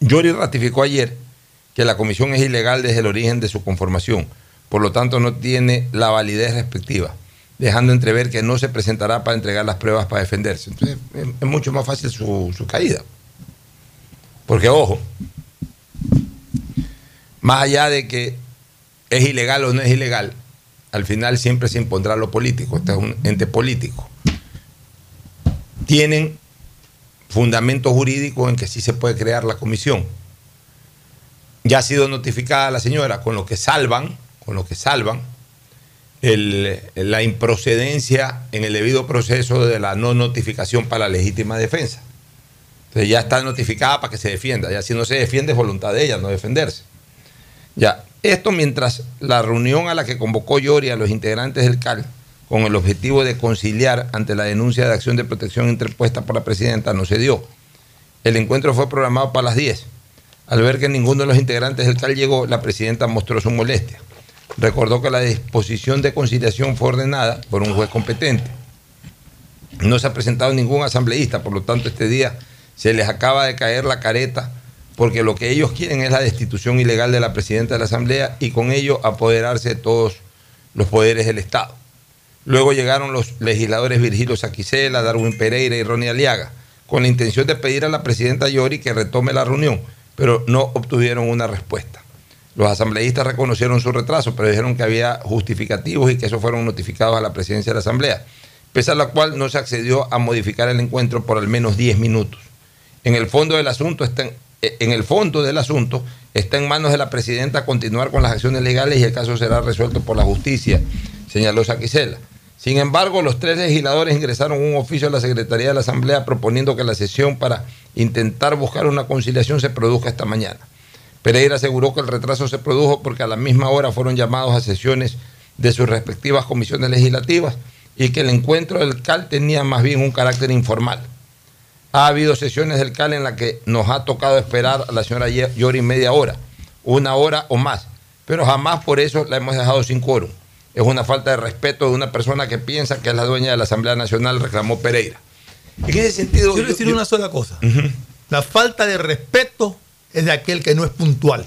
Yori ratificó ayer que la comisión es ilegal desde el origen de su conformación, por lo tanto no tiene la validez respectiva dejando entrever que no se presentará para entregar las pruebas para defenderse. Entonces es, mucho más fácil su, su, caída. Porque, ojo, más allá de que es ilegal o no es ilegal, al final siempre se impondrá lo político. Este es un ente político. Tienen fundamentos jurídicos en que sí se puede crear la comisión. Ya ha sido notificada la señora, con lo que salvan, con lo que salvan, el, la improcedencia en el debido proceso de la no notificación para la legítima defensa. Entonces ya está notificada para que se defienda. Ya si no se defiende es voluntad de ella no defenderse. Ya, esto mientras la reunión a la que convocó Yori a los integrantes del CAL con el objetivo de conciliar ante la denuncia de acción de protección interpuesta por la presidenta no se dio. El encuentro fue programado para las 10. Al ver que ninguno de los integrantes del CAL llegó, la presidenta mostró su molestia recordó que la disposición de conciliación fue ordenada por un juez competente. No se ha presentado ningún asambleísta, por lo tanto este día se les acaba de caer la careta porque lo que ellos quieren es la destitución ilegal de la presidenta de la Asamblea y con ello apoderarse de todos los poderes del Estado. Luego llegaron los legisladores Virgilio Saquicela, Darwin Pereira y Ronnie Aliaga, con la intención de pedir a la presidenta Yori que retome la reunión, pero no obtuvieron una respuesta. Los asambleístas reconocieron su retraso, pero dijeron que había justificativos y que esos fueron notificados a la presidencia de la Asamblea, pese a la cual no se accedió a modificar el encuentro por al menos 10 minutos. En el fondo del asunto está en, en el fondo del asunto está en manos de la presidenta continuar con las acciones legales y el caso será resuelto por la justicia, señaló Saquicela. Sin embargo, los tres legisladores ingresaron un oficio a la Secretaría de la Asamblea proponiendo que la sesión para intentar buscar una conciliación se produzca esta mañana. Pereira aseguró que el retraso se produjo porque a la misma hora fueron llamados a sesiones de sus respectivas comisiones legislativas y que el encuentro del CAL tenía más bien un carácter informal. Ha habido sesiones del CAL en las que nos ha tocado esperar a la señora Yori media hora, una hora o más, pero jamás por eso la hemos dejado sin quórum. Es una falta de respeto de una persona que piensa que es la dueña de la Asamblea Nacional, reclamó Pereira. En ese sentido... Quiero decir una sola cosa. La falta de respeto es de aquel que no es puntual.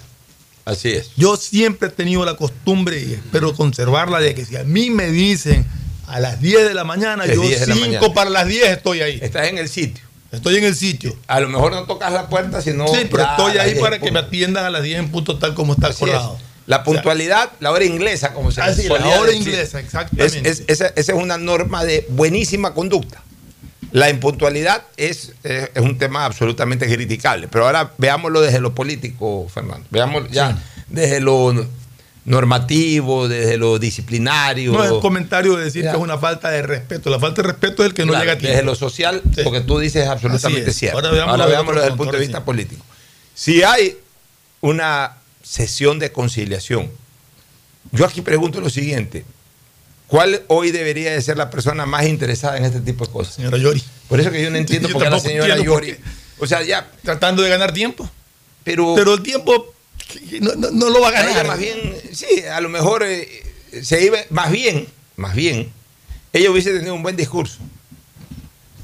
Así es. Yo siempre he tenido la costumbre y espero conservarla de que si a mí me dicen a las 10 de la mañana, yo 5 para las 10 estoy ahí. Estás en el sitio. Estoy en el sitio. A lo mejor no tocas la puerta, sino. Sí, pero estoy ahí para que me atiendan a las 10 en punto tal como está acordado. La puntualidad, la hora inglesa, como se dice. La hora inglesa, exactamente. esa es una norma de buenísima conducta. La impuntualidad es, es, un tema absolutamente criticable, pero ahora veámoslo desde lo político, Fernando. Veámoslo ya desde lo normativo, desde lo disciplinario. No es comentario de decir Ya. que es una falta de respeto. La falta de respeto es el que no Claro, llega a tiempo. Desde lo social, porque tú dices absolutamente es. cierto. Ahora Ahora veámoslo veámoslo, desde el punto de vista sí. político. Si hay una sesión de conciliación, yo aquí pregunto lo siguiente. ¿Cuál hoy debería de ser la persona más interesada en este tipo de cosas? Señora Yori. Por eso que yo no entiendo Yo por qué la señora Yori. O sea, ya. Tratando de ganar tiempo. Pero. Pero el tiempo no, no- no lo va a ganar. Ella más bien, sí, a lo mejor eh, se iba, más bien, más bien, ella hubiese tenido un buen discurso.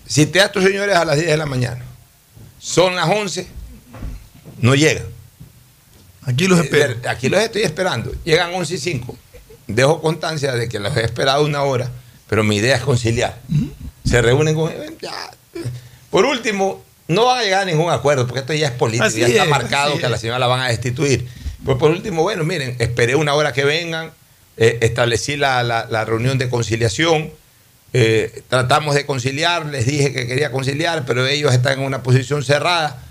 Cité a estos señores a las 10 de la mañana. Son las 11, no llegan. Aquí los espero. Eh, Aquí los estoy esperando. Llegan 11 y 5. Dejo constancia de que los he esperado una hora, pero mi idea es conciliar. Se reúnen con ya. Por último, no van a llegar a ningún acuerdo, porque esto ya es político, ya está es, marcado que a la señora la van a destituir. Pues por último, bueno, miren, esperé una hora que vengan, eh, establecí la, la- la reunión de conciliación, eh, tratamos de conciliar, les dije que quería conciliar, pero ellos están en una posición cerrada.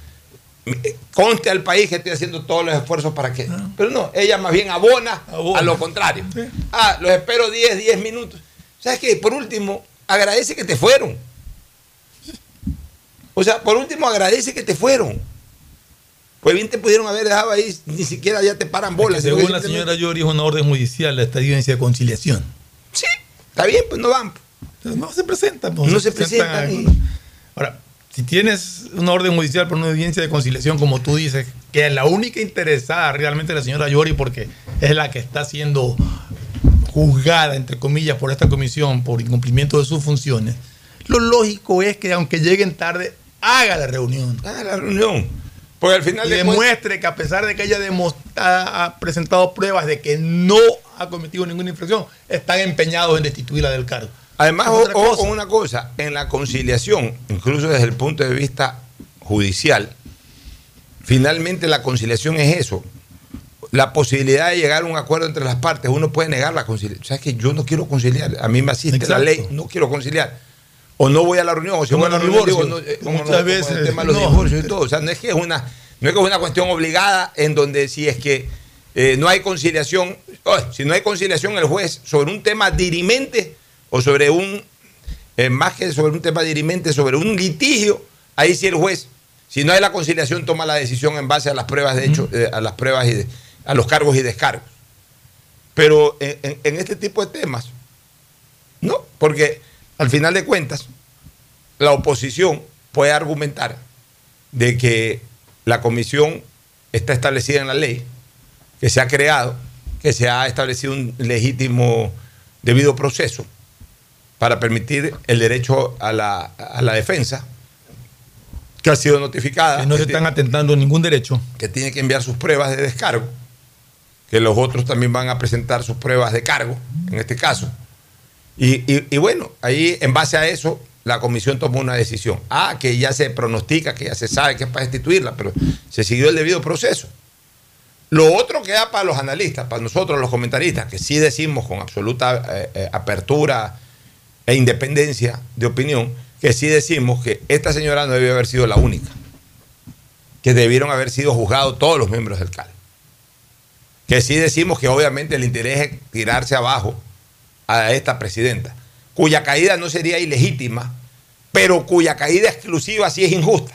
Conste al país que estoy haciendo todos los esfuerzos para que... Pero no, ella más bien abona, a lo contrario. Ah, los espero 10, 10 minutos. ¿Sabes qué? Por último, agradece que te fueron. O sea, por último, agradece que te fueron. Pues bien te pudieron haber dejado ahí, ni siquiera ya te paran bolas. Según la señora Yori, es una orden judicial esta audiencia de conciliación. Sí, está bien, pues no van. No se presentan. pues, No se presentan y- Ahora, si tienes una orden judicial por una audiencia de conciliación, como tú dices, que es la única interesada realmente la señora Yori, porque es la que está siendo juzgada, entre comillas, por esta comisión por incumplimiento de sus funciones, lo lógico es que aunque lleguen tarde, haga la reunión. Haga la reunión. Porque al final y de demuestre que a pesar de que ella ha, presentado pruebas de que no ha cometido ninguna infracción, están empeñados en destituirla del cargo. Además, cosa. con una cosa, en la conciliación, incluso desde el punto de vista judicial, finalmente la conciliación es eso, la posibilidad de llegar a un acuerdo entre las partes. Uno puede negar la conciliación. ¿Sabes que yo no quiero conciliar? A mí me asiste Exacto. la ley, no quiero conciliar. O no voy a la reunión, o si voy a la reunión, digo, no, eh, como Muchas como veces, el tema de los no. divorcios y todo. O sea, no es que es una, no es que es una cuestión obligada en donde si es que eh, no hay conciliación, oh, si no hay conciliación, el juez sobre un tema dirimente o sobre un, eh, más que sobre un tema dirimente, sobre un litigio, ahí sí el juez, si no hay la conciliación, toma la decisión en base a las pruebas de hecho, eh, a las pruebas y de- a los cargos y descargos. Pero en, en- en este tipo de temas, no, porque al final de cuentas, la oposición puede argumentar de que la comisión está establecida en la ley, que se ha creado, que se ha establecido un legítimo debido proceso para permitir el derecho a la, a la defensa, que ha sido notificada. Que no se están atentando a ningún derecho. que tiene que enviar sus pruebas de descargo, que los otros también van a presentar sus pruebas de cargo, en este caso. Y, bueno, ahí en base a eso, la comisión tomó una decisión. Ah, que ya se pronostica, que ya se sabe que es para destituirla, pero se siguió el debido proceso. Lo otro queda para los analistas, para nosotros los comentaristas, que sí decimos con absoluta eh, eh, apertura e independencia de opinión, que sí decimos que esta señora no debió haber sido la única que debieron haber sido juzgados todos los miembros del CAL. Que sí decimos que obviamente el interés es tirarse abajo a esta presidenta, cuya caída no sería ilegítima, pero cuya caída exclusiva sí es injusta.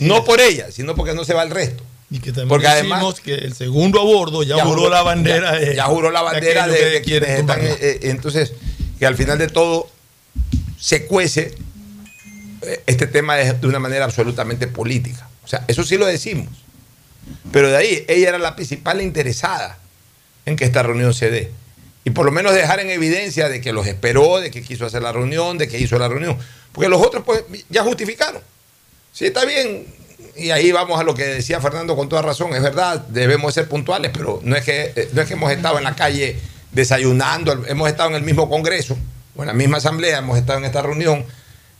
no por ella, sino porque no se va el resto. Y que también Porque decimos además- que el segundo a bordo ya, juró, la bandera ya, de. ya juró la bandera de, quienes están, eh, eh, entonces que al final de todo se cuece eh, este tema de, de una manera absolutamente política o sea eso sí lo decimos pero de ahí ella era la principal interesada en que esta reunión se dé y por lo menos dejar en evidencia de que los esperó de que quiso hacer la reunión de que hizo la reunión. Porque los otros pues ya justificaron. Sí está bien. Y ahí vamos a lo que decía Fernando con toda razón, es verdad, debemos ser puntuales, pero no es que, eh, no es que hemos estado en la calle desayunando, hemos estado en el mismo Congreso, o en la misma Asamblea, hemos estado en esta reunión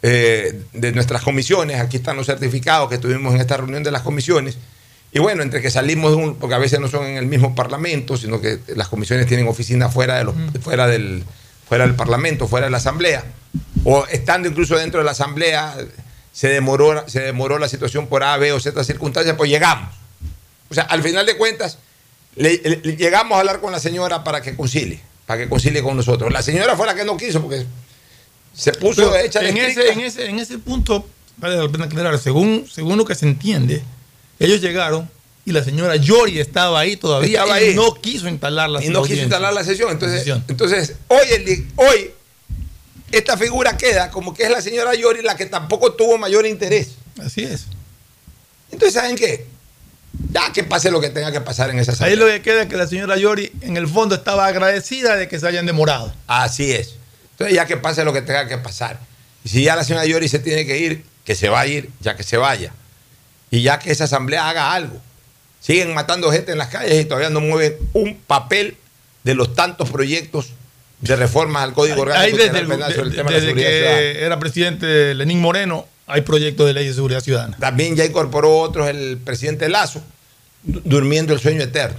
eh, de nuestras comisiones, aquí están los certificados que tuvimos en esta reunión de las comisiones, y bueno, entre que salimos de un, porque a veces no son en el mismo Parlamento, sino que las comisiones tienen oficinas fuera, de los, fuera, del, fuera del Parlamento, fuera de la Asamblea, o estando incluso dentro de la Asamblea, se demoró, se demoró la situación por A, B o Z circunstancias, pues llegamos. O sea, al final de cuentas, le- le- llegamos a hablar con la señora para que concilie, para que concilie con nosotros. La señora fue la que no quiso porque se puso Pero hecha de en, ese, en, ese, en ese punto, vale la pena aclarar, según, según lo que se entiende, ellos llegaron y la señora Yori estaba ahí todavía Estaba ahí. no quiso instalar la y no quiso instalar la sesión. Entonces, Sesión. entonces hoy, el- hoy esta figura queda como que es la señora Yori la que tampoco tuvo mayor interés. Así es. Entonces, ¿saben qué? Ya que pase lo que tenga que pasar en esa Ahí asamblea. lo que queda es que la señora Yori en el fondo estaba agradecida de que se hayan demorado. Así es. Entonces, ya que pase lo que tenga que pasar. Y si ya la señora Yori se tiene que ir, que se va a ir, ya que se vaya. Y ya que esa asamblea haga algo. Siguen matando gente en las calles y todavía no mueven un papel de los tantos proyectos de reformas al Código Orgánico desde, el- Penal sobre el tema de la desde seguridad ciudadana. que era presidente Lenín Moreno, hay proyectos de ley de seguridad ciudadana. También ya incorporó otros el presidente Lazo, du- durmiendo el sueño eterno.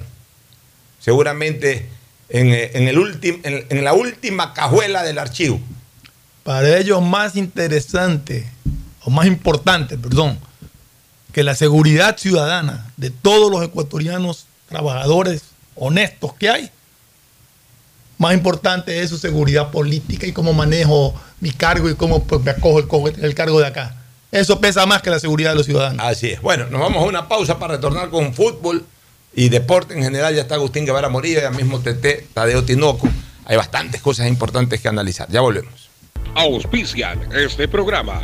Seguramente en, eh, en el en, en la última cajuela del archivo. Para ellos más interesante, o más importante, perdón, que la seguridad ciudadana de todos los ecuatorianos trabajadores honestos que hay, más importante es su seguridad política y cómo manejo mi cargo y cómo pues, me acojo el, cargo de acá. Eso pesa más que la seguridad de los ciudadanos. Así es. Bueno, nos vamos a una pausa para retornar con fútbol y deporte en general. Ya está Agustín Guevara Morillo, ya mismo TT, Tadeo Tinoco. Hay bastantes cosas importantes que analizar. Ya volvemos. Auspician este programa.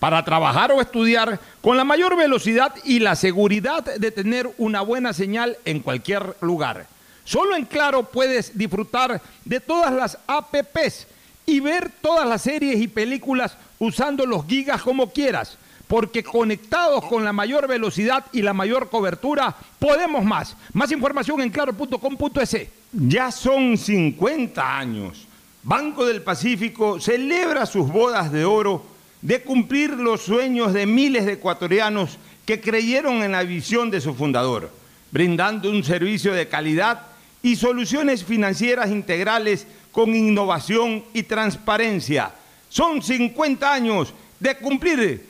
para trabajar o estudiar con la mayor velocidad y la seguridad de tener una buena señal en cualquier lugar. Solo en Claro puedes disfrutar de todas las APPs y ver todas las series y películas usando los gigas como quieras, porque conectados con la mayor velocidad y la mayor cobertura, podemos más. Más información en claro.com.es. Ya son 50 años. Banco del Pacífico celebra sus bodas de oro de cumplir los sueños de miles de ecuatorianos que creyeron en la visión de su fundador, brindando un servicio de calidad y soluciones financieras integrales con innovación y transparencia. Son 50 años de cumplir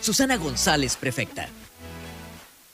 Susana González, prefecta.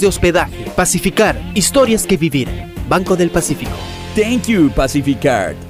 de hospedaje. Pacificar, historias que vivir. Banco del Pacífico. Thank you, Pacificar.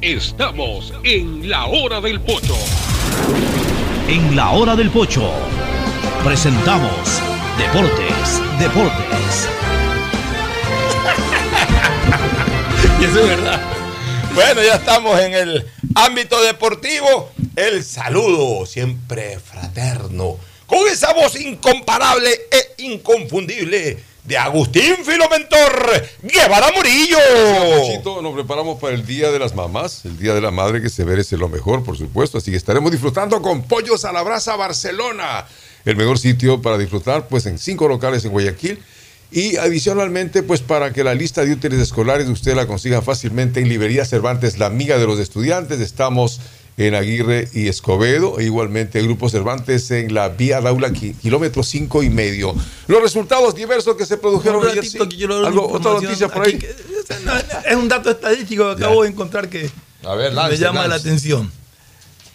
Estamos en la hora del pocho. En la hora del pocho presentamos Deportes, Deportes. Y eso es verdad. Bueno, ya estamos en el ámbito deportivo. El saludo siempre fraterno. Con esa voz incomparable e inconfundible de Agustín Filomentor Guevara Murillo. Nos preparamos para el Día de las Mamás, el Día de la Madre que se merece lo mejor, por supuesto. Así que estaremos disfrutando con Pollos a la Brasa Barcelona. El mejor sitio para disfrutar, pues en cinco locales en Guayaquil. Y adicionalmente, pues para que la lista de útiles escolares usted la consiga fácilmente en Librería Cervantes, la amiga de los estudiantes. Estamos en Aguirre y Escobedo, e igualmente Grupo Cervantes en la vía Daula, ki- kilómetro cinco y medio. Los resultados diversos que se produjeron Un ayer, sí. que Algo- otra noticia por ahí. que- Es un dato estadístico que acabo de encontrar que A ver, me lance, llama la atención.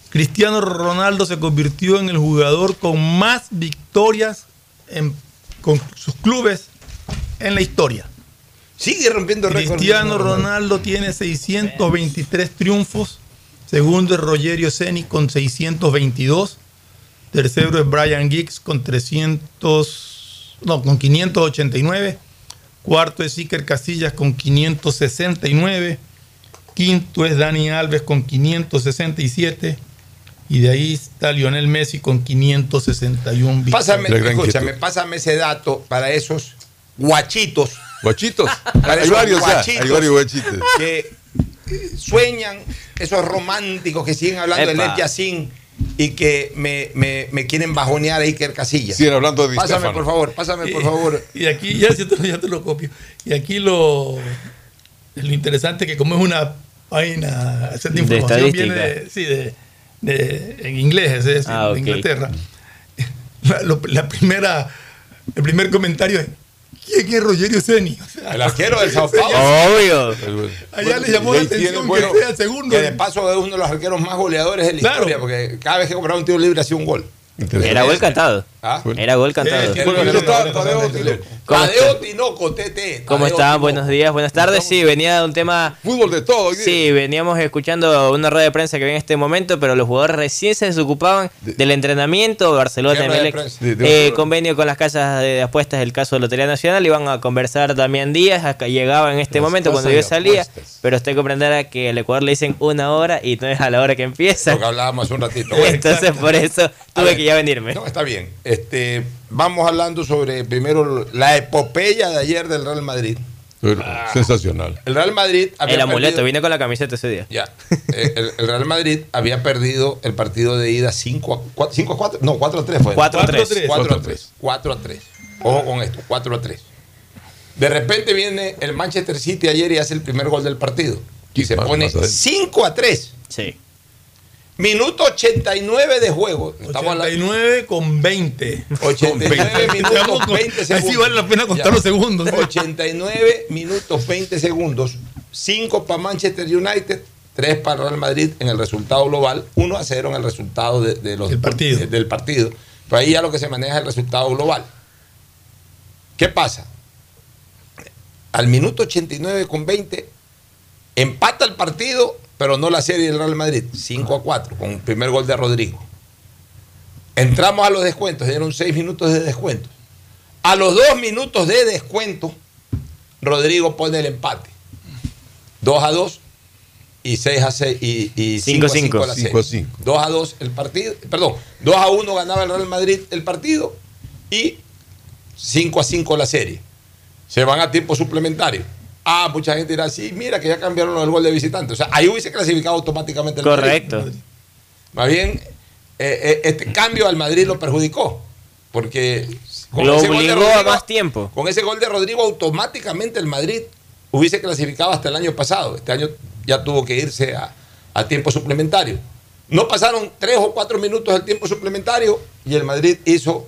Cristiano Ronaldo se convirtió en el jugador con más victorias en- con sus clubes en la historia. Sigue rompiendo récords. Cristiano Ronaldo tiene 623 triunfos. Segundo es Rogerio Ceni con 622. Tercero es Brian Giggs con 300, no, con 589. Cuarto es Iker Casillas con 569. Quinto es Dani Alves con 567. Y de ahí está Lionel Messi con 561 Pásame, escúchame, pásame ese dato para esos guachitos. Guachitos. Para Hay esos varios ya, guachitos hay varios guachitos. Que sueñan, esos románticos que siguen hablando de. Led Yassin y que me, me- me quieren bajonear a Iker Casillas. Siguen hablando de Di Pásame, por favor, pásame, por favor. Y aquí ya, te lo- ya te lo copio. Y aquí lo, lo interesante es que como es una página esa De información estadística. viene de, sí, de, de- en inglés, es decir, Ah, de. Inglaterra. La, lo- la primera, el primer comentario es ¿Quién es Rogerio Ceni? O sea, El arquero del Sao Paulo. Obvio. Allá le llamó la atención que sea el segundo. Que de paso es uno de los arqueros más goleadores de la Claro. historia, porque cada vez que compraba un tiro libre hacía un gol. Era gol cantado. ¿Ah? Era gol cantado. Tadeo Tinoco. TT. ¿Cómo están? Buenos días, buenas tardes. Sí, venía de un tema. Fútbol de todo. Sí, veníamos escuchando una rueda de prensa que había en este momento, pero los jugadores recién se desocupaban del entrenamiento. Barcelona, de- eh, convenio con las casas de apuestas, el caso de Lotería Nacional. Iban a conversar Damián Díaz, acá llegaba en este momento cuando yo salía. Pero usted comprenderá que al Ecuador le dicen una hora y no es a la hora que empieza. Lo que hablábamos hace un ratito. Entonces, por eso tuve que ya venirme. No, está bien. Este, vamos hablando sobre primero la epopeya de ayer del Real Madrid. Sensacional. El Real Madrid había El amuleto, perdido- vine con la camiseta ese día. Ya. Eh, el, el Real Madrid había perdido el partido de ida 5 a 4. 5 a 4. No, 4 a 3 fue. 4 a 3. 4 a 3. 4 a 3. Ojo con esto, 4 a 3. De repente viene el Manchester City ayer y hace el primer gol del partido. Y se pone más adentro. 5 a 3. Sí. Minuto 89 de juego. Estamos hablando 89 con 20. 89 minutos Estamos con- 20 ahí segundos. sí vale la pena contar Ya. los segundos. 89 minutos 20 segundos. 5 para Manchester United, 3 para Real Madrid en el resultado global, 1 a 0 en el resultado de, de los, Del partido. de- del partido. Pero ahí ya lo que se maneja es el resultado global. ¿Qué pasa? Al minuto 89 con 20 empata el partido, pero no la serie del Real Madrid, 5 a 4, con el primer gol de Rodrigo. Entramos a los descuentos, dieron 6 minutos de descuento. A los 2 minutos de descuento, Rodrigo pone el empate. 2 a 2 y 6 a 6 y, y 5 a 5 la serie. 5 a 5. 2 a 2 el partido, perdón, 2 a 1 ganaba el Real Madrid el partido y 5 a 5 la serie. Se van a tiempo suplementario. Ah, mucha gente dirá, sí, mira que ya cambiaron el gol de visitante. O sea, ahí hubiese clasificado automáticamente el Madrid. Correcto. Más bien, eh, eh, este cambio al Madrid lo perjudicó. Porque Lo ese gol de a Rodrigo- más tiempo. Con ese gol de Rodrigo, automáticamente el Madrid hubiese clasificado hasta el año pasado. Este año ya tuvo que irse a, a tiempo suplementario. No pasaron tres o cuatro minutos del tiempo suplementario y el Madrid hizo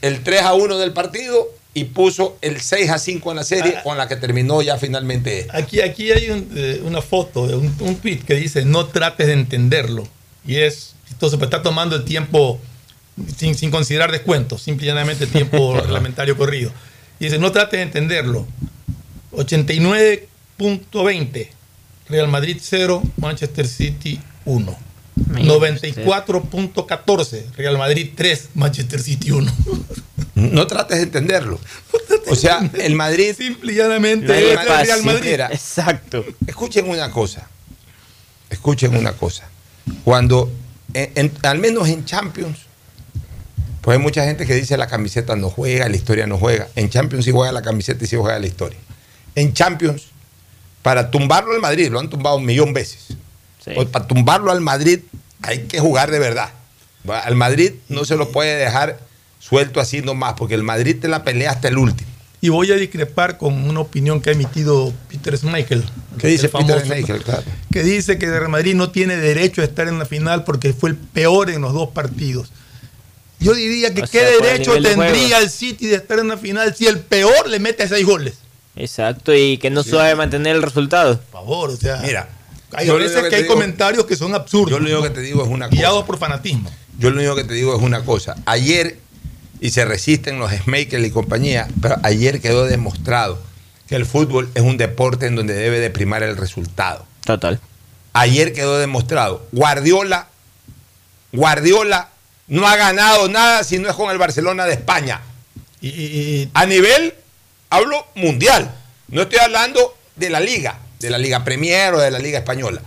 el 3 a 1 del partido y puso el 6 a 5 en la serie con la que terminó ya finalmente. Aquí, aquí hay un, eh, una foto, un, un tweet que dice no trates de entenderlo. Y es, entonces pues, está tomando el tiempo sin, sin considerar descuentos, simple y llanamente tiempo reglamentario corrido. Y dice, no trates de entenderlo. 89.20, Real Madrid 0, Manchester City 1. 94.14, Real Madrid 3, Manchester City 1. No trates de entenderlo. O sea, el Madrid. Simple y llanamente el es el Real Madrid. Mira, Exacto. Escuchen una cosa. Escuchen una cosa. Cuando, en- en- al menos en Champions, pues hay mucha gente que dice la camiseta no juega, la historia no juega. En Champions sí juega la camiseta y sí juega la historia. En Champions, para tumbarlo al Madrid, lo han tumbado un millón de veces. O Para tumbarlo al Madrid hay que jugar de verdad. Al Madrid no se lo puede dejar suelto así nomás, porque el Madrid te la pelea hasta el último. Y voy a discrepar con una opinión que ha emitido Peter Schmeichel. ¿Qué dice Peter Schmeichel? Claro. Que dice que el Real Madrid no tiene derecho a estar en la final porque fue el peor en los dos partidos. Yo diría que O qué sea, derecho de tendría el City de estar en la final si el peor le mete seis goles. Exacto, y que no sabe mantener el resultado. Por favor, o sea. Mira, Hay yo veces que, hay digo- comentarios que son absurdos. Yo lo único que te digo es una cosa. Guiados por fanatismo. Yo lo único que te digo es una cosa. Ayer, y se resisten los Schmeichel y compañía, pero ayer quedó demostrado que el fútbol es un deporte en donde debe de primar el resultado. Total. Ayer quedó demostrado. Guardiola, Guardiola no ha ganado nada si no es con el Barcelona de España. A nivel, hablo mundial. No estoy hablando de la liga, de la liga Premier o de la liga española.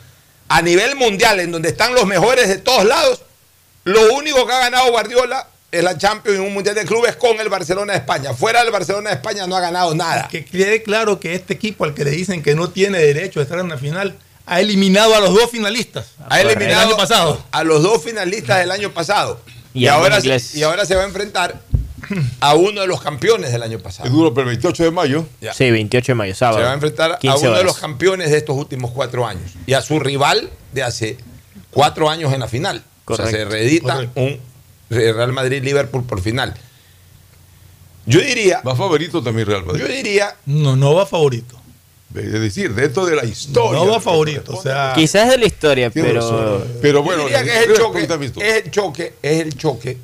A nivel mundial, en donde están los mejores de todos lados, lo único que ha ganado Guardiola es la Champions en un mundial de clubes con el Barcelona de España. Fuera del Barcelona de España no ha ganado nada. Que quede claro que este equipo al que le dicen que no tiene derecho a estar en la final ha eliminado a los dos finalistas. Ha eliminado el año pasado. a los dos finalistas del año pasado. Y ahora, se- y ahora se va a enfrentar a uno de los campeones del año pasado. Es duro, pero el 28 de mayo. Sí, 28 de mayo, sábado. Se va a enfrentar a 15 uno de los campeones de estos últimos cuatro años y a su rival de hace cuatro años en la final. O sea, se Correcto. reedita un Real Madrid-Liverpool por final. Yo diría. Va favorito también Real Madrid. Yo diría. No, no va favorito. Es decir, dentro de la historia. No va favorito. O sea, Quizás de la historia, pero. razón. Pero bueno, yo diría que es el creo choque. que también esto. Es el choque, es el choque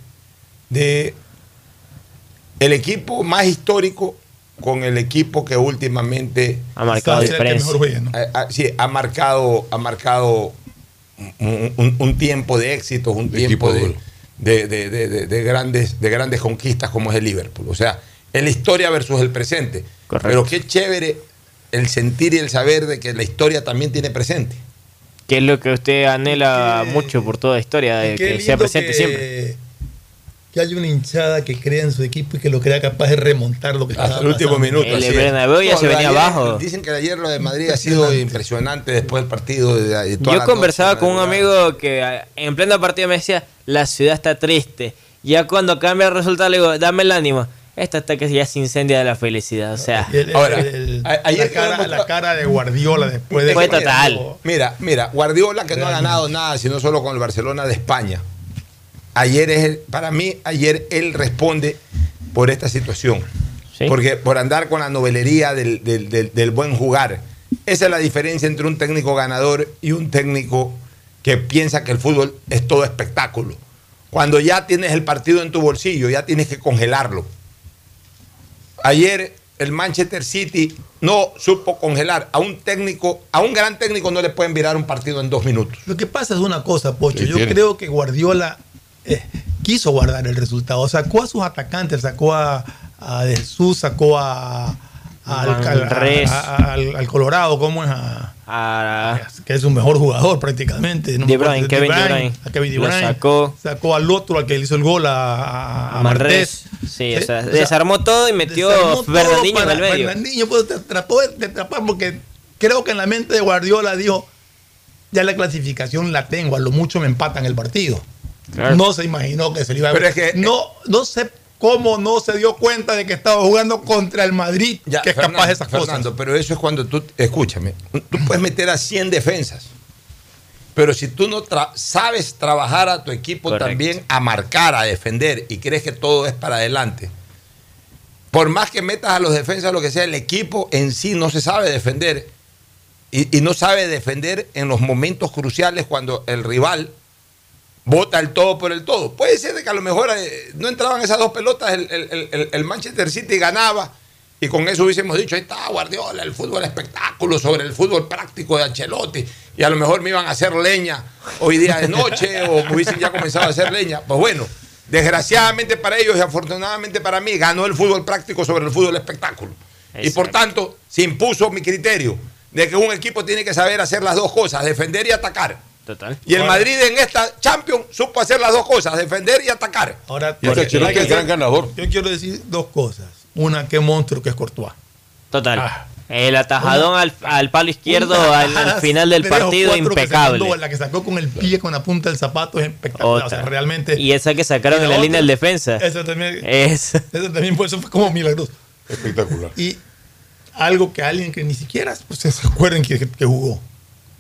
de el equipo más histórico con el equipo que últimamente Ha marcado el que diferencia. mejor juegue, ¿no? ha- ha- sí, ha marcado, ha marcado un, un- un tiempo de éxitos, un tiempo Equipo de, de- de- de- de- de grandes, de grandes conquistas como es el Liverpool. O sea, es la historia versus el presente. Correcto. Pero qué chévere el sentir y el saber de que la historia también tiene presente. Que es lo que usted anhela mucho por toda la historia, de que sea presente que- siempre. Que haya una hinchada que crea en su equipo y que lo crea capaz de remontar lo que Hasta el último pasando. minuto. El. Bernabéu ya se venía ayer- abajo. Dicen que ayer lo de Madrid ha sido impresionante después del partido. de- de toda Yo la conversaba noche, con un amigo que eh, en plena partida me decía, la ciudad está triste. Ya cuando cambia el resultado le digo, dame el ánimo. Esto hasta que ya se incendia de la felicidad. O sea, El- el- Ahora, el- a- ayer la, cara, la cara de Guardiola después de Fue total. Mira, mira, Guardiola que no ha ganado nada, sino solo con el Barcelona de España. Ayer es, el- para mí, ayer él responde por esta situación. Sí. Porque por andar con la novelería del, del- del- del buen jugar. Esa es la diferencia entre un técnico ganador y un técnico que piensa que el fútbol es todo espectáculo. Cuando ya tienes el partido en tu bolsillo, ya tienes que congelarlo. Ayer el Manchester City no supo congelar a un técnico, a un gran técnico no le pueden virar un partido en dos minutos. Lo que pasa es una cosa, Pocho. ¿Qué Yo tiene? creo que Guardiola eh, quiso guardar el resultado. Sacó a sus atacantes, sacó a, a De Jesús, sacó a, a- al, Colorado, ¿cómo es? A- que es un mejor jugador prácticamente. No De Kevin De Bruyne. A Kevin De sacó. Sacó al otro, al que le hizo el gol, a. Martés. Sí, o sea, o sea, desarmó todo y metió Fernandinho en el medio. Fernandinho pues, trató de atrapar porque creo que en la mente de Guardiola dijo, ya la clasificación la tengo, a lo mucho me empatan el partido. Claro. No se imaginó que se le iba a Pero es que- no, no sé ¿Cómo no se dio cuenta de que estaba jugando contra el Madrid, Ya, que es Fernando, capaz de esas Fernando, cosas? pero eso es cuando tú, escúchame, tú puedes meter a 100 defensas, pero si tú no tra- sabes trabajar a tu equipo Correcto. también a marcar, a defender y crees que todo es para adelante, por más que metas a los defensas, lo que sea, el equipo en sí no se sabe defender y, y no sabe defender en los momentos cruciales cuando el rival vota el todo por el todo. Puede ser que a lo mejor eh, no entraban esas dos pelotas, el, el- el- el Manchester City ganaba y con eso hubiésemos dicho, ahí está Guardiola, el fútbol espectáculo sobre el fútbol práctico de Ancelotti y a lo mejor me iban a hacer leña hoy día de noche o me hubiesen ya comenzado a hacer leña. Pues bueno, desgraciadamente para ellos y afortunadamente para mí ganó el fútbol práctico sobre el fútbol espectáculo. Y por tanto se impuso mi criterio de que un equipo tiene que saber hacer las dos cosas, defender y atacar. Total. Y el Ahora- Madrid en esta Champions supo hacer las dos cosas, defender y atacar. Ahora, Y este es gran ganador. Yo quiero decir dos cosas. Una, qué monstruo que es Courtois. Total. Ah. El atajadón al, al palo izquierdo al, al final del partido que impecable. la que sacó con el pie, con la punta del zapato, es espectacular. O sea, Otra. realmente. Y esa que sacaron en la línea del defensa. Eso también. Es- Eso también fue, eso fue como milagroso. Espectacular. Y algo que alguien que ni siquiera pues, se acuerden que, que jugó.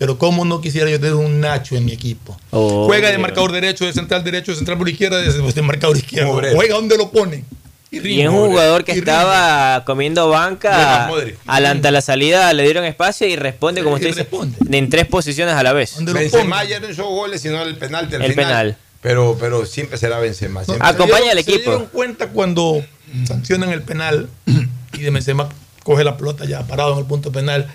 Pero cómo no quisiera yo tener un Nacho en mi equipo. Oh, Juega de marcador derecho, de central derecho, de central por izquierda, de, de marcador izquierdo. Obrero. Juega donde lo ponen. Y es rinde. un jugador que Y estaba comiendo banca. Alante la salida le dieron espacio y responde, como Y usted dice, responde. en tres posiciones a la vez. Benzema ya no hizo goles, sino el penalti al El final. penal. Pero, pero siempre será Benzema. siempre. Ah, Acompaña al Se equipo. dieron cuenta cuando sancionan el penal y de Benzema coge la pelota ya parado en el punto penal,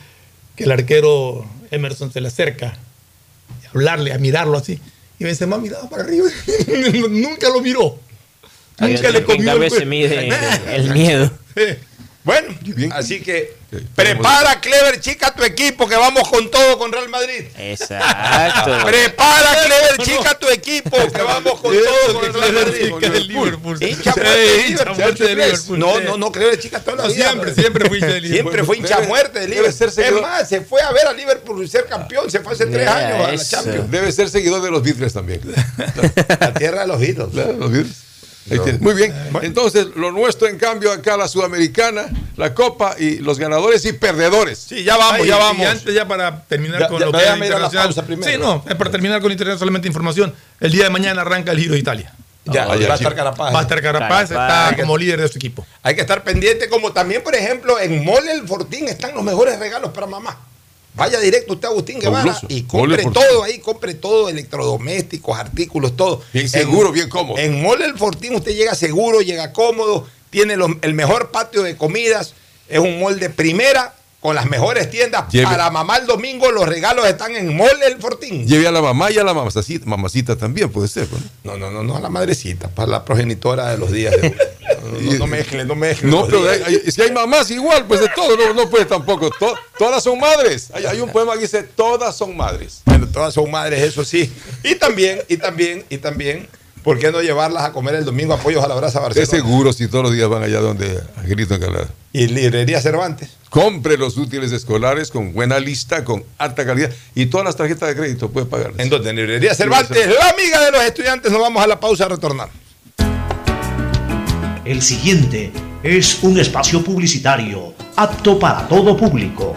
que el arquero Emerson se le acerca a hablarle, a mirarlo así. Y Benzema miraba para arriba. Nunca lo miró. Nunca le en comió el se mide el miedo. Bueno, bien. así que prepara, Clever, chica, tu equipo, que vamos con todo con Real Madrid. Exacto. Prepara, Clever, chica, tu equipo, que vamos con todo con el Real Madrid. Chica del Liverpool. Hincha muerte de Liverpool. No, no, no, Clever, chica, toda la vida. Siempre, siempre fui hincha de Liverpool. Siempre fue hincha muerte de Liverpool. ser Es más, se fue a ver a Liverpool y ser campeón, se fue hace tres años a la. Champions. Debe ser seguidor de los Beatles también. La tierra de los Beatles. Claro, los Beatles. Muy bien. Entonces, lo nuestro, en cambio, acá la Sudamericana, la Copa y los ganadores y perdedores. Sí, ya vamos, Ay, ya y vamos. antes ya para terminar Ya- con ya- lo que es internacional. primero. Sí, no, es para terminar con internacional solamente información. El día de mañana arranca el Giro de Italia. Ya, ya, va a estar Carapaz. Va a estar Carapaz, Carapaz. está como líder de su equipo. Hay que estar pendiente, como también, por ejemplo, en Mole el Fortín están los mejores regalos para mamá. Vaya directo usted, Agustín Guevara, y compre todo ahí, compre todo, electrodomésticos, artículos, todo. Bien En- seguro, bien cómodo. En Mole el Fortín usted llega seguro, llega cómodo, tiene los- el mejor patio de comidas, es un mall de primera, con las mejores tiendas. Lleve- Para mamá el domingo los regalos están en Mole el Fortín. Lleve a la mamá y a la mamacita, mamacita también, puede ser. ¿no? No, no, no, no a la madrecita, para la progenitora de los días de. No, no, no mezcle, no mezcle. No, pero días. hay- mamás igual, pues de todo, no, no puede tampoco. To- todas son madres. Hay, hay un poema que dice, todas son madres. Bueno, todas son madres, eso sí. Y también, y también, y también, ¿por qué no llevarlas a comer el domingo a pollos a la brasa Es Barcelona? seguro si todos los días van allá donde Angelito Encalada. Y librería Cervantes. Compre los útiles escolares con buena lista, con alta calidad y todas las tarjetas de crédito puede pagarlas. En donde en librería Cervantes, la amiga de los estudiantes, nos vamos a la pausa a retornar. El siguiente es un espacio publicitario apto para todo público.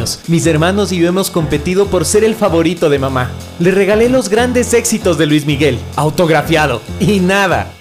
Mis hermanos y yo hemos competido por ser el favorito de mamá. Le regalé los grandes éxitos de Luis Miguel, autografiado, y nada.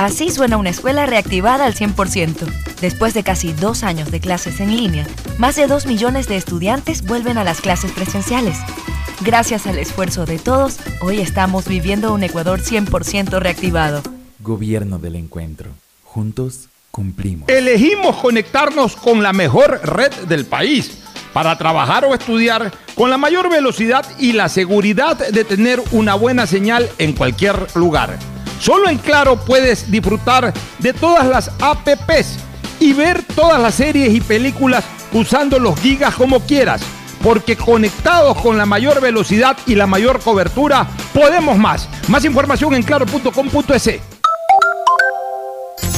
Así suena una escuela reactivada al 100%. Después de casi dos años de clases en línea, más de dos millones de estudiantes vuelven a las clases presenciales. Gracias al esfuerzo de todos, hoy estamos viviendo un Ecuador 100% reactivado. Gobierno del Encuentro. Juntos cumplimos. Elegimos conectarnos con la mejor red del país para trabajar o estudiar con la mayor velocidad y la seguridad de tener una buena señal en cualquier lugar. Solo en Claro puedes disfrutar de todas las apps y ver todas las series y películas usando los gigas como quieras. Porque conectados con la mayor velocidad y la mayor cobertura, podemos más. Más información en claro.com.es.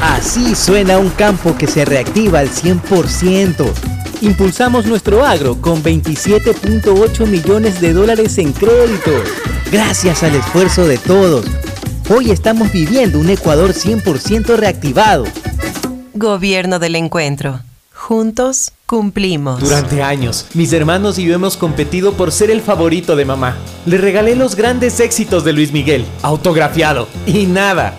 Así suena un campo que se reactiva al 100%. Impulsamos nuestro agro con 27.8 millones de dólares en créditos. Gracias al esfuerzo de todos. Hoy estamos viviendo un Ecuador 100% reactivado. Gobierno del Encuentro. Juntos cumplimos. Durante años, mis hermanos y yo hemos competido por ser el favorito de mamá. Le regalé los grandes éxitos de Luis Miguel, autografiado, y nada.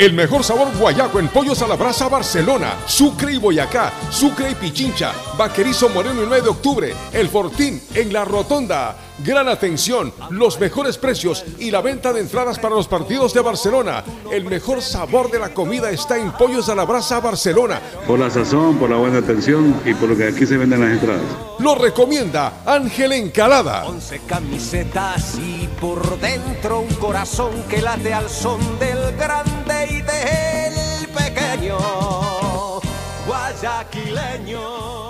El mejor sabor guayaco en pollos a la brasa Barcelona, Sucre y Boyacá, Sucre y Pichincha, Vaquerizo Moreno el 9 de octubre, El Fortín en la Rotonda. Gran atención, los mejores precios y la venta de entradas para los partidos de Barcelona. El mejor sabor de la comida está en Pollos a la Brasa Barcelona. Por la sazón, por la buena atención y por lo que aquí se venden las entradas. Lo recomienda Ángel Encalada. Once camisetas y por dentro un corazón que late al son del grande y del pequeño guayaquileño.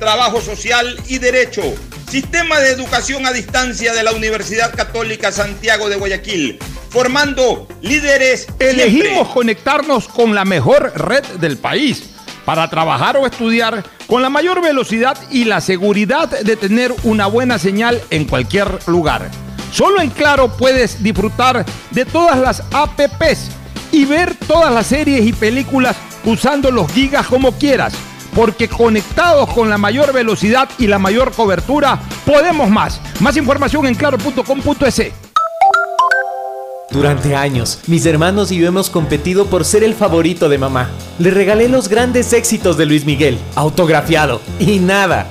trabajo social y derecho. Sistema de educación a distancia de la Universidad Católica Santiago de Guayaquil, formando líderes. Elegimos conectarnos con la mejor red del país para trabajar o estudiar con la mayor velocidad y la seguridad de tener una buena señal en cualquier lugar. Solo en Claro puedes disfrutar de todas las APPs y ver todas las series y películas usando los gigas como quieras. Porque conectados con la mayor velocidad y la mayor cobertura, podemos más. Más información en claro.com.es. Durante años, mis hermanos y yo hemos competido por ser el favorito de mamá. Le regalé los grandes éxitos de Luis Miguel, autografiado, y nada.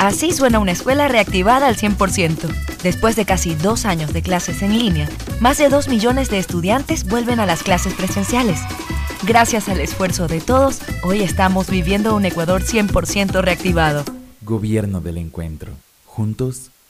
Así suena una escuela reactivada al 100%. Después de casi dos años de clases en línea, más de 2 millones de estudiantes vuelven a las clases presenciales. Gracias al esfuerzo de todos, hoy estamos viviendo un Ecuador 100% reactivado. Gobierno del Encuentro. Juntos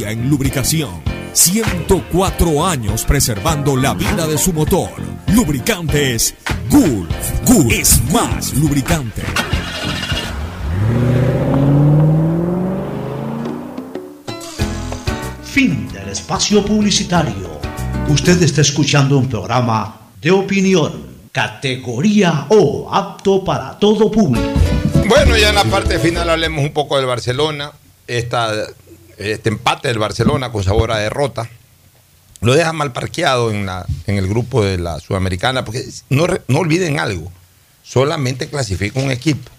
en lubricación. 104 años preservando la vida de su motor. Lubricantes Gulf. Gulf es más lubricante. Fin del espacio publicitario. Usted está escuchando un programa de opinión, categoría O, apto para todo público. Bueno, ya en la parte final hablemos un poco del Barcelona. Esta, este empate del Barcelona con sabor a derrota. Lo deja mal parqueado en, la, en el grupo de la Sudamericana, porque no, no olviden algo, solamente clasifica un equipo.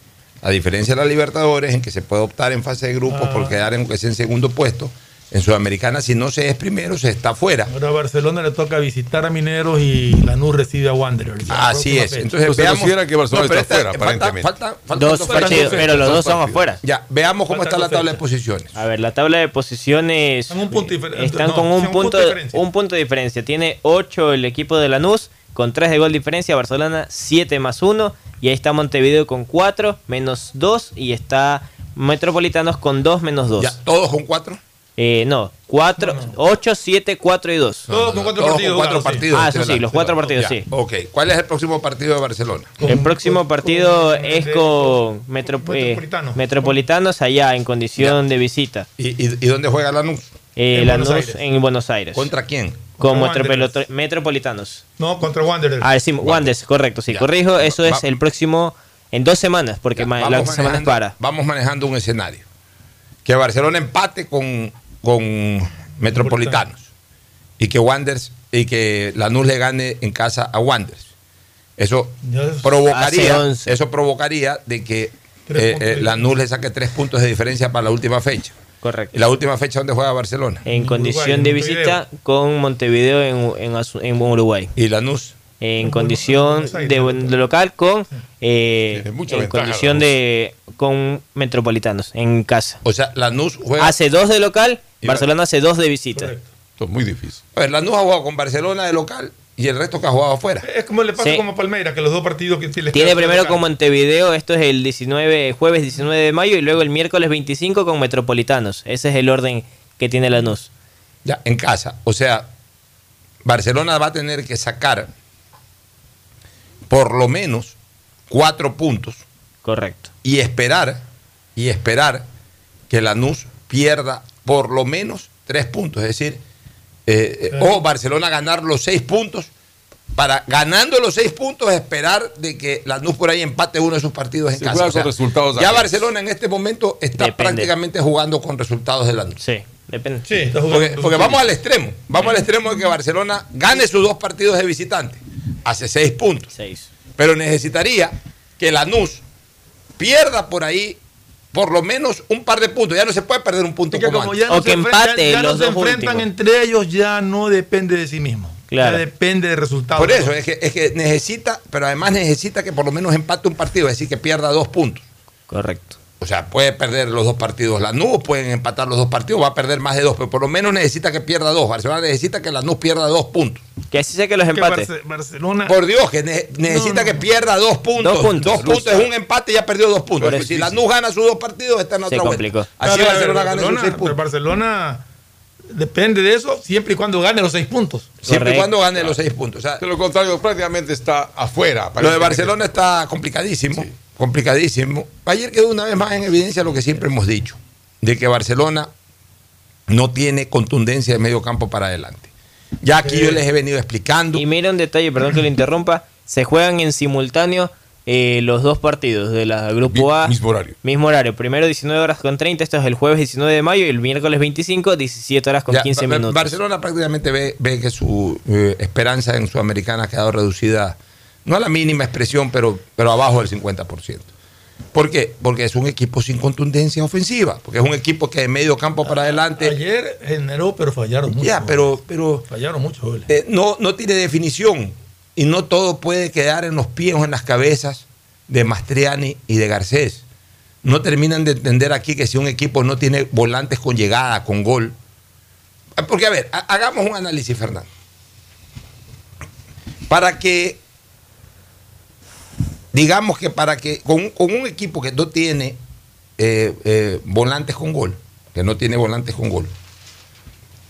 A diferencia de la Libertadores, en que se puede optar en fase de grupos Ah. por quedar en, en segundo puesto, en Sudamericana, si no se es primero, se está fuera. Ahora a Barcelona le toca visitar a Mineros y Lanús recibe a Wanderers. La Así es. fecha. Entonces veamos. considera que Barcelona pero está fuera, falta- aparentemente. falta- faltan Dos partidos, pero los dos son afuera. Ya, veamos cómo está la tabla de posiciones. A ver, la tabla de posiciones un punto diferente. están No, con un, un punto, punto de diferencia. un punto de diferencia. Tiene 8 el equipo de Lanús, con 3 de gol diferencia. Barcelona 7 más 1. Y ahí está Montevideo con 4 menos 2. Y está Metropolitanos con 2 menos 2. Ya, ¿Todos con 4? Eh, no, 4, 8, 7, 4 y 2. Todos con cuatro Todos partidos. con cuatro claro, sí. partidos. Ah, eso sí, los cuatro partidos, Ya, sí. Ok, ¿cuál es el próximo partido de Barcelona? El próximo partido es con eh, Metropolitanos allá en condición de visita. ¿Y, y, y dónde juega Lanús? Eh, En Lanús Buenos Aires. en Buenos Aires. ¿Contra quién? Con Metropolitanos. No, contra Wanderers. Ah, sí, Wanderers, correcto, sí, Ya. corrijo, eso Va- es el próximo, en dos semanas, porque la semana es para. vamos manejando un escenario. Que Barcelona empate con, con Metropolitanos. Y que Wanderers y que Lanús le gane en casa a Wanderers. Eso provocaría, 11. eso provocaría de que eh, eh, Lanús le saque tres puntos de diferencia para la última fecha. Correcto. ¿Y la última fecha dónde juega Barcelona? En condición de visita con Montevideo en, en Uruguay. ¿Y Lanús? En En condición de, local con eh, en ventaja, condición Lanús. de con Metropolitanos en casa. O sea, Lanús juega. Hace dos de local, Barcelona hace dos de visita. Correcto. Esto es muy difícil. A ver, Lanús ha jugado con Barcelona de local y el resto que ha jugado afuera. Es como le pasa Sí. como a Palmeiras, que los dos partidos que sí les Tiene primero con Montevideo, esto es el 19, jueves 19 de mayo y luego el miércoles 25 con Metropolitanos. Ese es el orden que tiene Lanús. Ya, en casa. O sea, Barcelona va a tener que sacar por lo menos cuatro puntos Correcto. y esperar, y esperar que Lanús pierda por lo menos tres puntos. Es decir, eh, eh, o Barcelona ganar los seis puntos. Para ganando los seis puntos, esperar de que Lanús por ahí empate uno de sus partidos en Se casa. juega O sea, con resultados ya. Barcelona en este momento está Depende. prácticamente jugando con resultados de Lanús. Sí, depende. Sí, Porque, vamos al extremo. Vamos al extremo de que Barcelona gane sus dos partidos de visitante. Hace seis puntos. Seis. Pero necesitaría que Lanús pierda por ahí por lo menos un par de puntos. Ya no se puede perder un punto Es que como como antes. ya no O que empate ya- ya no se enfrentan últimos. entre ellos, ya no depende de sí mismo. Claro. Ya depende de resultados. Por eso, es que, es que necesita, pero además necesita que por lo menos empate un partido, es decir, que pierda dos puntos. Correcto. O sea, puede perder los dos partidos Lanús, pueden empatar los dos partidos, va a perder más de dos, pero por lo menos necesita que pierda dos. Barcelona necesita que Lanús pierda dos puntos. Que así sea que los Que empate. Barce- Barcelona. Por Dios, que ne- necesita no. que pierda dos puntos. Dos puntos. es un empate y ya perdió dos puntos. Por eso. si Lanús gana sus dos partidos, está en Se otra vuelta. Así Claro, Barcelona gana sus Barcelona, seis pero puntos. Barcelona depende de eso siempre y cuando gane los seis puntos. Siempre y cuando gane los seis puntos. O sea, De lo contrario, prácticamente está afuera. lo de. Barcelona está complicadísimo. Complicadísimo. Ayer quedó una vez más en evidencia lo que siempre hemos dicho: de que Barcelona no tiene contundencia de medio campo para adelante. Ya aquí yo les he venido explicando. Y mira un detalle, perdón que lo interrumpa, se juegan en simultáneo eh, los dos partidos de la Grupo A. Mismo horario. Mismo horario, primero 19 horas con 30, esto es el jueves 19 de mayo y el miércoles 25, 17 horas con Ya, 15 Ba- minutos. Barcelona prácticamente ve, ve que su eh, esperanza en Sudamericana ha quedado reducida, no a la mínima expresión, pero, pero abajo del 50%. ¿Por qué? Porque es un equipo sin contundencia ofensiva, porque es un equipo que de medio campo para adelante Ayer generó, pero fallaron mucho. ya, pero, pero Fallaron mucho eh, no, no tiene definición y no todo puede quedar en los pies o en las cabezas de Mastriani y de Garcés. No terminan de entender aquí que si un equipo no tiene volantes con llegada, con gol. Ah, Porque, a ver, ha- hagamos un análisis, Fernando. Para que, digamos que para que, con, un- con un equipo que no tiene eh, eh, volantes con gol, que no tiene volantes con gol,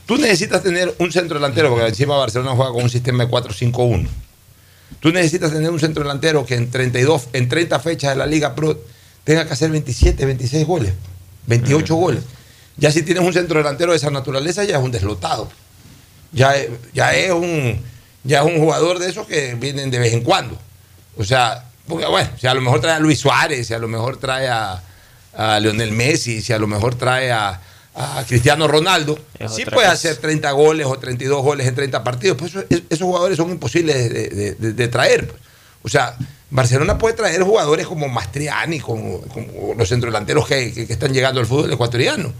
Tú necesitas tener un centro delantero, porque encima Barcelona juega con un sistema de 4-5-1. Tú necesitas tener un centro delantero que en 32, en 30 fechas de la Liga Pro tenga que hacer 27, 26 goles, 28 goles. Ya si tienes un centro delantero de esa naturaleza, ya es un deslotado. Ya, ya es un ya es un jugador de esos que vienen de vez en cuando. O sea, porque bueno, si a lo mejor trae a Luis Suárez, si a lo mejor trae a, a Lionel Messi, si a lo mejor trae a, a Cristiano Ronaldo, Es sí puede hacer 30 goles o 32 goles en 30 partidos. Pues eso- es- esos jugadores son imposibles de, de- de- de traer. pues. O sea, Barcelona puede traer jugadores como Mastriani, como, como los centrodelanteros que, que- que están llegando al fútbol ecuatoriano.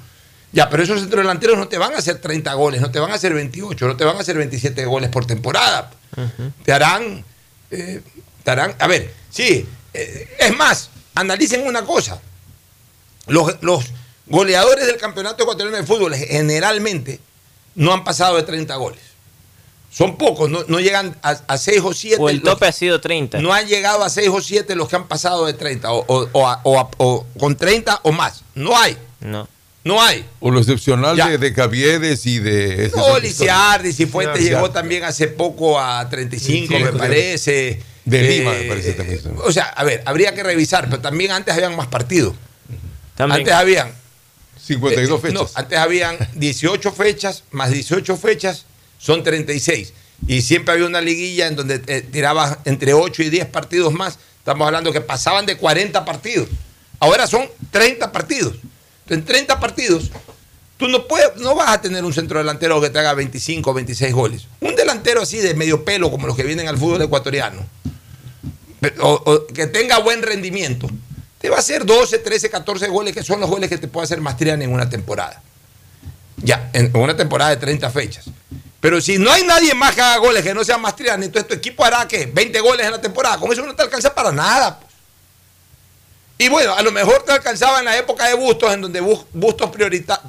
Ya, pero esos centrodelanteros no te van a hacer 30 goles, no te van a hacer 28, no te van a hacer 27 goles por temporada. Te harán, eh, te harán, a ver, sí, eh, es más, analicen una cosa. Los, los goleadores del campeonato ecuatoriano de fútbol generalmente no han pasado de 30 goles. Son pocos, no, no llegan a, a 6 o 7. O el tope ha sido 30. No han llegado a 6 o 7 los que han pasado de 30 o, o- o a- o a- o con 30 o más. No hay. No. No hay. O lo excepcional Ya. de, de Caviedes y de... No, Lisiardi, Cifuentes llegó también hace poco a 35, Sí, me parece. De Eh, Lima, me parece también. O sea, a ver, habría que revisar, pero también antes habían más partidos. También. Antes habían 52 eh, fechas. No, antes habían 18 fechas, más 18 fechas, son 36. Y siempre había una liguilla en donde eh, tirabas entre 8 y 10 partidos más. Estamos hablando que pasaban de 40 partidos. Ahora son 30 partidos. Entonces, en 30 partidos, tú no, puedes, no vas a tener un centro delantero que te haga 25 o 26 goles. Un delantero así de medio pelo, como los que vienen al fútbol ecuatoriano, que tenga buen rendimiento, te va a hacer 12, 13, 14 goles, que son los goles que te puede hacer Mastriani en una temporada. Ya, en una temporada de 30 fechas. Pero si no hay nadie más que haga goles que no sea Mastriani, entonces tu equipo hará que 20 goles en la temporada. Con eso no te alcanza para nada. Y bueno, a lo mejor te alcanzaba en la época de Bustos, en donde Bus- Bustos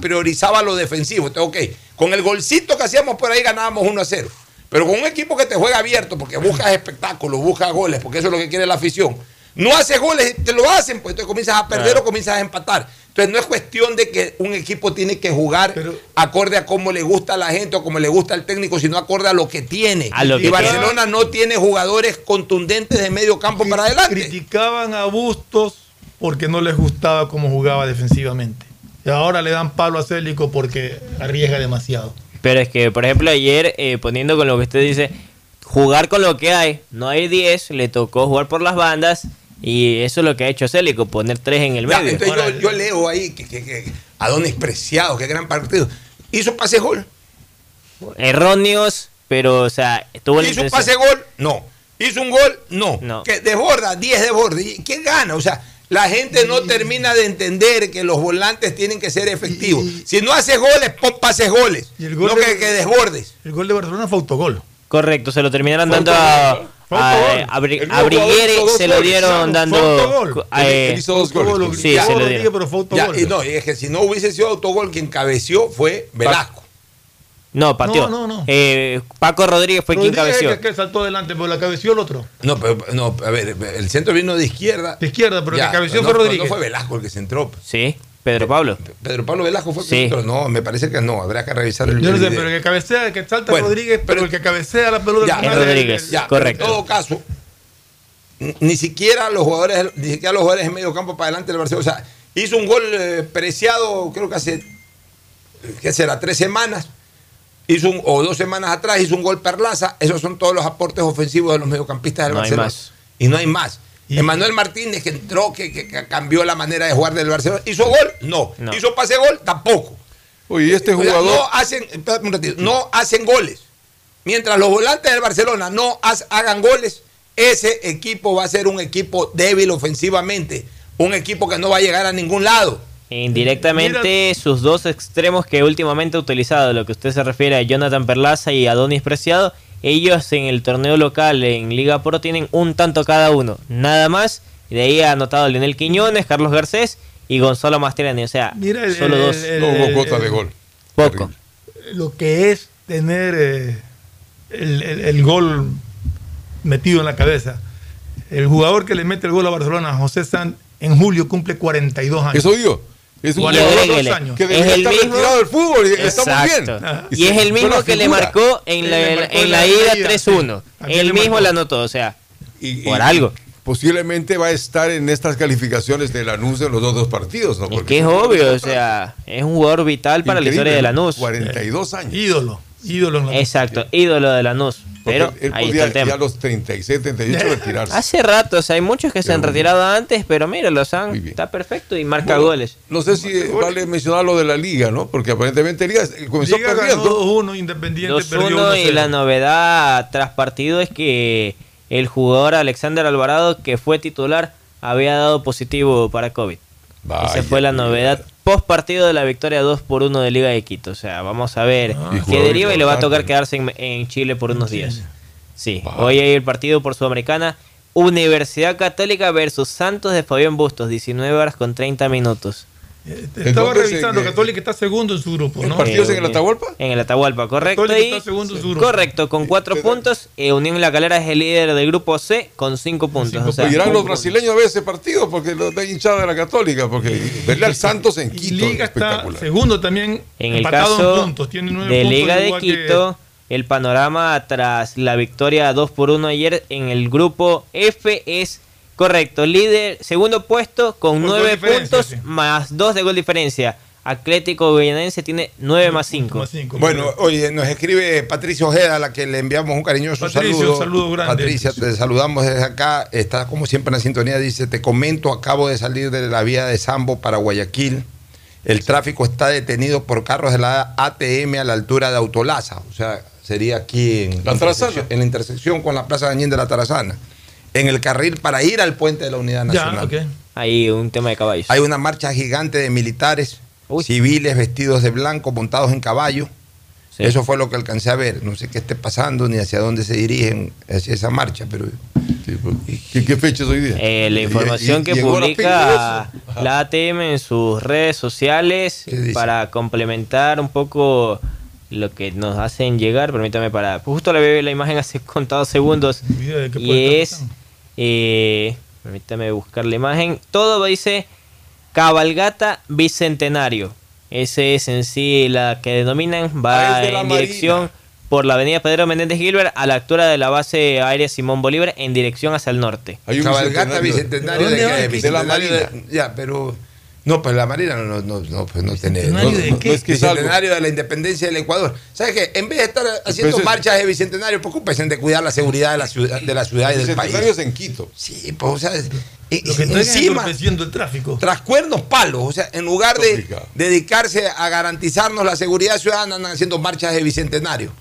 priorizaba lo defensivo. Entonces, ok, con el golcito que hacíamos por ahí ganábamos 1 a 0. Pero con un equipo que te juega abierto, porque buscas espectáculos, buscas goles, porque eso es lo que quiere la afición. No haces goles, te lo hacen, pues entonces comienzas a perder Claro. o comienzas a empatar. Entonces no es cuestión de que un equipo tiene que jugar acorde a cómo le gusta a la gente o como le gusta al técnico, sino acorde a lo que tiene. A lo y que Barcelona no tiene jugadores contundentes de medio campo para adelante. Criticaban a Bustos porque no les gustaba cómo jugaba defensivamente. Y ahora le dan palo a Célico porque arriesga demasiado. Pero es que, por ejemplo, ayer, eh, poniendo con lo que usted dice, jugar con lo que hay, no hay 10, le tocó jugar por las bandas y eso es lo que ha hecho Célico, poner 3 en el Ya, medio. entonces yo, yo leo ahí que, que, que Adonis Preciado, qué gran partido. Hizo pase gol. Erróneos, pero, o sea, tuvo la Hizo un pase gol, no. Hizo un gol, no. No. Que desborda, 10 desborda. ¿Y ¿Quién gana? O sea, la gente no termina de entender que los volantes tienen que ser efectivos. Si no haces goles, pon pases goles. Y el gol no de- que, que desbordes. El gol de Barcelona fue autogol. Correcto, se lo terminaron Fue dando autogol. a, a, a Briguere, hizo se lo dieron dando... Él- eh, él hizo dos goles. Sí, se lo dieron. pero fue Ya, autogol. y no, y es que si no hubiese sido autogol, quien cabeció fue Velasco. No, pateó. No, no, no. Eh, Paco Rodríguez fue quien Rodríguez es cabeció. el que, saltó adelante, pero la cabeció el otro. No, pero no, a ver, el centro vino de izquierda. De izquierda, pero el que cabeció no, fue Rodríguez. No fue Velasco el que se entró. Sí, Pedro Pablo. Pedro Pablo Velasco fue el Sí. se entró. No, me parece que no. Habrá que revisar el Yo no sé, video. pero el que cabecea, el que salta Bueno, Rodríguez, pero, el que cabecea la pelota Ya, Es final Rodríguez, el- Ya, correcto. En todo caso, ni siquiera los jugadores, ni siquiera los jugadores en medio campo para adelante del Barcelona. O sea, hizo un gol eh, preciado, creo que hace, ¿qué será? Tres semanas. Hizo un, o dos semanas atrás hizo un gol Perlaza. Esos son todos los aportes ofensivos de los mediocampistas del No hay Barcelona. más. Y no hay más. Emanuel Martínez, que entró, que, que- que cambió la manera de jugar del Barcelona. ¿Hizo gol? No. No. ¿Hizo pase gol? Tampoco. Oye, este O sea, jugador... no hacen, espérate un ratito, no hacen goles. Mientras los volantes del Barcelona no hagan goles, ese equipo va a ser un equipo débil ofensivamente, un equipo que no va a llegar a ningún lado. Indirectamente, sus dos extremos que últimamente ha utilizado, lo que usted se refiere a Jonathan Perlaza y Adonis Preciado, ellos en el torneo local en Liga Pro tienen un tanto cada uno, nada más. Y de ahí ha anotado Leonel Quiñones, Carlos Garcés y Gonzalo Mastriani, o sea, Mira, el- solo el- dos. el- No hubo cuota de gol. Poco. lo que es tener eh, el, el- el gol metido en la cabeza. El jugador que le mete el gol a Barcelona, José San, en julio cumple 42 años. Eso digo. Es un jugador agréguele, años. que es el estar mismo- retirado del fútbol. y Exacto. bien. Y es el mismo la que le marcó en la, le marcó en la la ida ida, 3-1. sí. ¿A quién Él le mismo la anotó, o sea, Y- y por algo. Posiblemente va a estar en estas calificaciones de Lanús en los dos, dos partidos. ¿no? Es que es un jugador obvio, o sea, es un jugador vital para la Increíble, historia de. Lanús. 42 años. Ídolo, ídolo en la Exacto, ídolo de Lanús. Pero Porque él ahí podía está el ya tema. a los 36, 38 retirarse. Hace rato, o sea, hay muchos que se han retirado antes, pero mira, los han, está perfecto y marca Bueno, goles. No sé si vale mencionar lo de la liga, ¿no? Porque aparentemente Liga comenzó Liga ganó perdiendo. 2-1, Independiente perdió 2-1 y 1-0. la novedad tras partido es que el jugador Alexander Alvarado, que fue titular, había dado positivo para COVID. Esa Vaya, fue la novedad post partido de la victoria 2 por 1 de Liga de Quito. O sea, vamos a ver Y qué deriva y le va a tocar quedarse en, en Chile por unos días. Sí, hoy hay el partido por Sudamericana. Universidad Católica versus Santos de Fabián Bustos, 19 horas con 30 minutos. Estaba revisando, Católica está segundo en su grupo, ¿no? partidos en el Atahualpa? En el Atahualpa, correcto. Católica y- está segundo en su grupo. correcto, con cuatro puntos. eh, Unión La Calera es el líder del grupo C con cinco puntos. o sea, irán los brasileños a ver ese partido porque lo da hinchada de la Católica. Porque verle al Santos en Quito. Liga está espectacular. segundo también, En el caso en puntos. Tiene nueve de puntos, Liga de igual que- Quito, el panorama tras la victoria 2 por 1 ayer en el grupo F es correcto. Líder, segundo puesto con Por gol 9 diferencia, puntos más 2 de gol diferencia. Atlético Goyanense tiene 9 más 5. Bueno, oye, nos escribe Patricia Ojeda, a la que le enviamos un cariñoso Patricia, saludo. saludo grande. Patricia, te saludamos desde acá. Está como siempre en la sintonía. Dice: Te comento, acabo de salir de la vía de Sambo para Guayaquil. El tráfico está detenido por carros de la ATM a la altura de Autolaza. O sea, sería aquí en La Tarazana. en la intersección con la Plaza Dañín de la Tarazana. En el carril para ir al puente de la Unidad Nacional. Ahí un tema de caballos. Hay una marcha gigante de militares, civiles vestidos de blanco, montados en caballo. Eso fue lo que alcancé a ver. No sé qué esté pasando ni hacia dónde se dirigen hacia esa marcha, pero. ¿Qué, qué fecha es hoy día? Eh, la información y- que y publica la ATM en sus redes sociales para complementar un poco lo que nos hacen llegar, permítame para... Justo le veo la imagen hace contados segundos y estar es... eh, permítame buscar la imagen. Todo dice cabalgata bicentenario. Ese es en sí la que denominan, Ah, va de la en dirección por la avenida Pedro Menéndez Gilbert a la altura de la base aérea Simón Bolívar en dirección hacia el norte. Cabalgata bicentenario de, qué? va? De la Marina. Ya, pero. No, pues la Marina no, no, no, pues no tiene. ¿Bicentenario no, de no, qué? no es que Es algo. bicentenario de la independencia del Ecuador. ¿Sabes qué? En vez de estar haciendo Pues es- marchas de bicentenario, preocúpense de cuidar la seguridad de la ciudad, de la ciudad y del país. Bicentenario es en Quito. Sí, pues, o sea, es- Lo que encima, el tráfico. tras cuernos palos, o sea, en lugar de dedicarse a garantizarnos la seguridad ciudadana, andan haciendo marchas de bicentenario.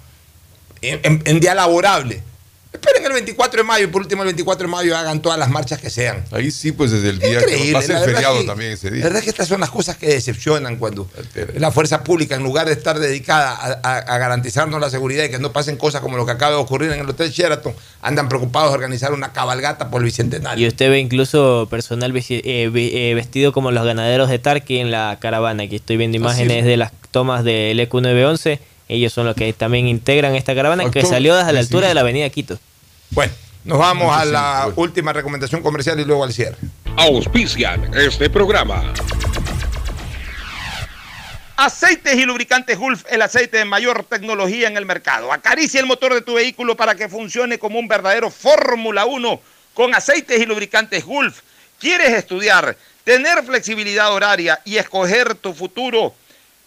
En, en- en día laborable. Esperen el 24 de mayo y por último el 24 de mayo hagan todas las marchas que sean. Ahí sí, pues desde el día que va a ser la feriado que- también ese La día. verdad es que estas son las cosas que decepcionan cuando la fuerza pública, en lugar de estar dedicada a, a- a garantizarnos la seguridad y que no pasen cosas como lo que acaba de ocurrir en el Hotel Sheraton, andan preocupados de organizar una cabalgata por el Bicentenario. Y usted ve incluso personal eh, eh, vestido como los ganaderos de Tarqui en la caravana. Aquí estoy viendo imágenes es. de las tomas del EQ 911. Ellos son los que también integran esta caravana que salió desde la altura sí. de la avenida Quito. Bueno, nos vamos a la última recomendación comercial y luego al cierre. Auspician este programa. Aceites y lubricantes Gulf, el aceite de mayor tecnología en el mercado. Acaricia el motor de tu vehículo para que funcione como un verdadero Fórmula 1 con aceites y lubricantes Gulf. ¿Quieres estudiar, tener flexibilidad horaria y escoger tu futuro?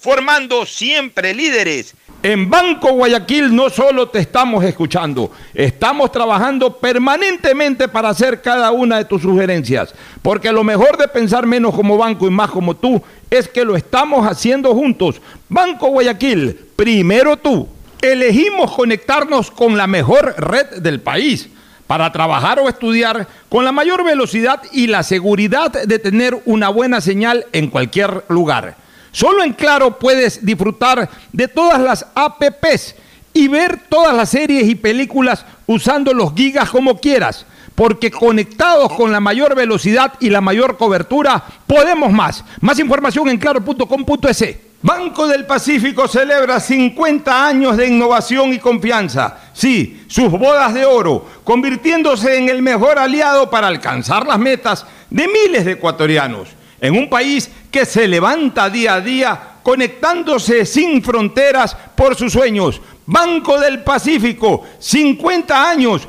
formando siempre líderes. En Banco Guayaquil no solo te estamos escuchando, estamos trabajando permanentemente para hacer cada una de tus sugerencias, porque lo mejor de pensar menos como banco y más como tú es que lo estamos haciendo juntos. Banco Guayaquil, primero tú. Elegimos conectarnos con la mejor red del país para trabajar o estudiar con la mayor velocidad y la seguridad de tener una buena señal en cualquier lugar. Solo en Claro puedes disfrutar de todas las APPs y ver todas las series y películas usando los gigas como quieras, porque conectados con la mayor velocidad y la mayor cobertura, podemos más. Más información en claro.com.es. Banco del Pacífico celebra 50 años de innovación y confianza. Sí, sus bodas de oro, convirtiéndose en el mejor aliado para alcanzar las metas de miles de ecuatorianos. En un país que se levanta día a día, conectándose sin fronteras por sus sueños. Banco del Pacífico, 50 años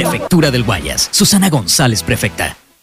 Prefectura del Guayas. Susana González, prefecta.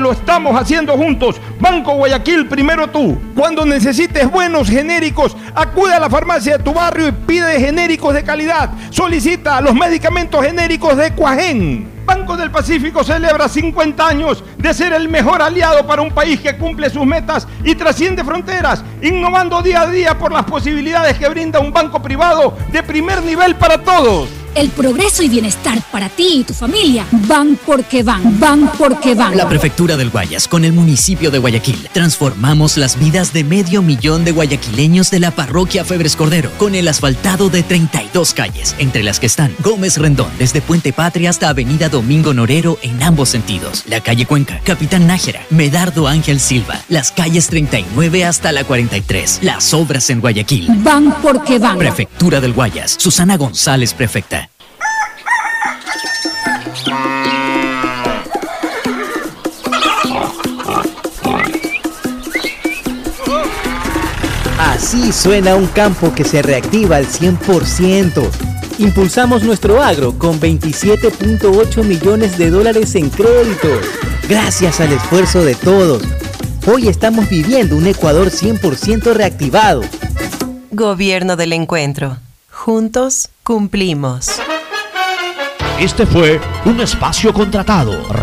lo estamos haciendo juntos. Banco Guayaquil, primero tú. Cuando necesites buenos genéricos, acude a la farmacia de tu barrio y pide genéricos de calidad. Solicita los medicamentos genéricos de Cuajén. Banco del Pacífico celebra 50 años de ser el mejor aliado para un país que cumple sus metas y trasciende fronteras, innovando día a día por las posibilidades que brinda un banco privado de primer nivel para todos. El progreso y bienestar para ti y tu familia van porque van, van porque van. La Prefectura del Guayas, con el municipio de Guayaquil, transformamos las vidas de medio millón de guayaquileños de la parroquia Febres Cordero, con el asfaltado de 32 calles, entre las que están Gómez Rendón, desde Puente Patria hasta Avenida Domingo Norero en ambos sentidos, la calle Cuenca, Capitán Nájera, Medardo Ángel Silva, las calles 39 hasta la 43, las obras en Guayaquil. Van porque van. Prefectura del Guayas, Susana González, prefecta. Así suena un campo que se reactiva al 100%. Impulsamos nuestro agro con 27.8 millones de dólares en créditos. Gracias al esfuerzo de todos. Hoy estamos viviendo un Ecuador 100% reactivado. Gobierno del Encuentro. Juntos cumplimos. Este fue un espacio contratado.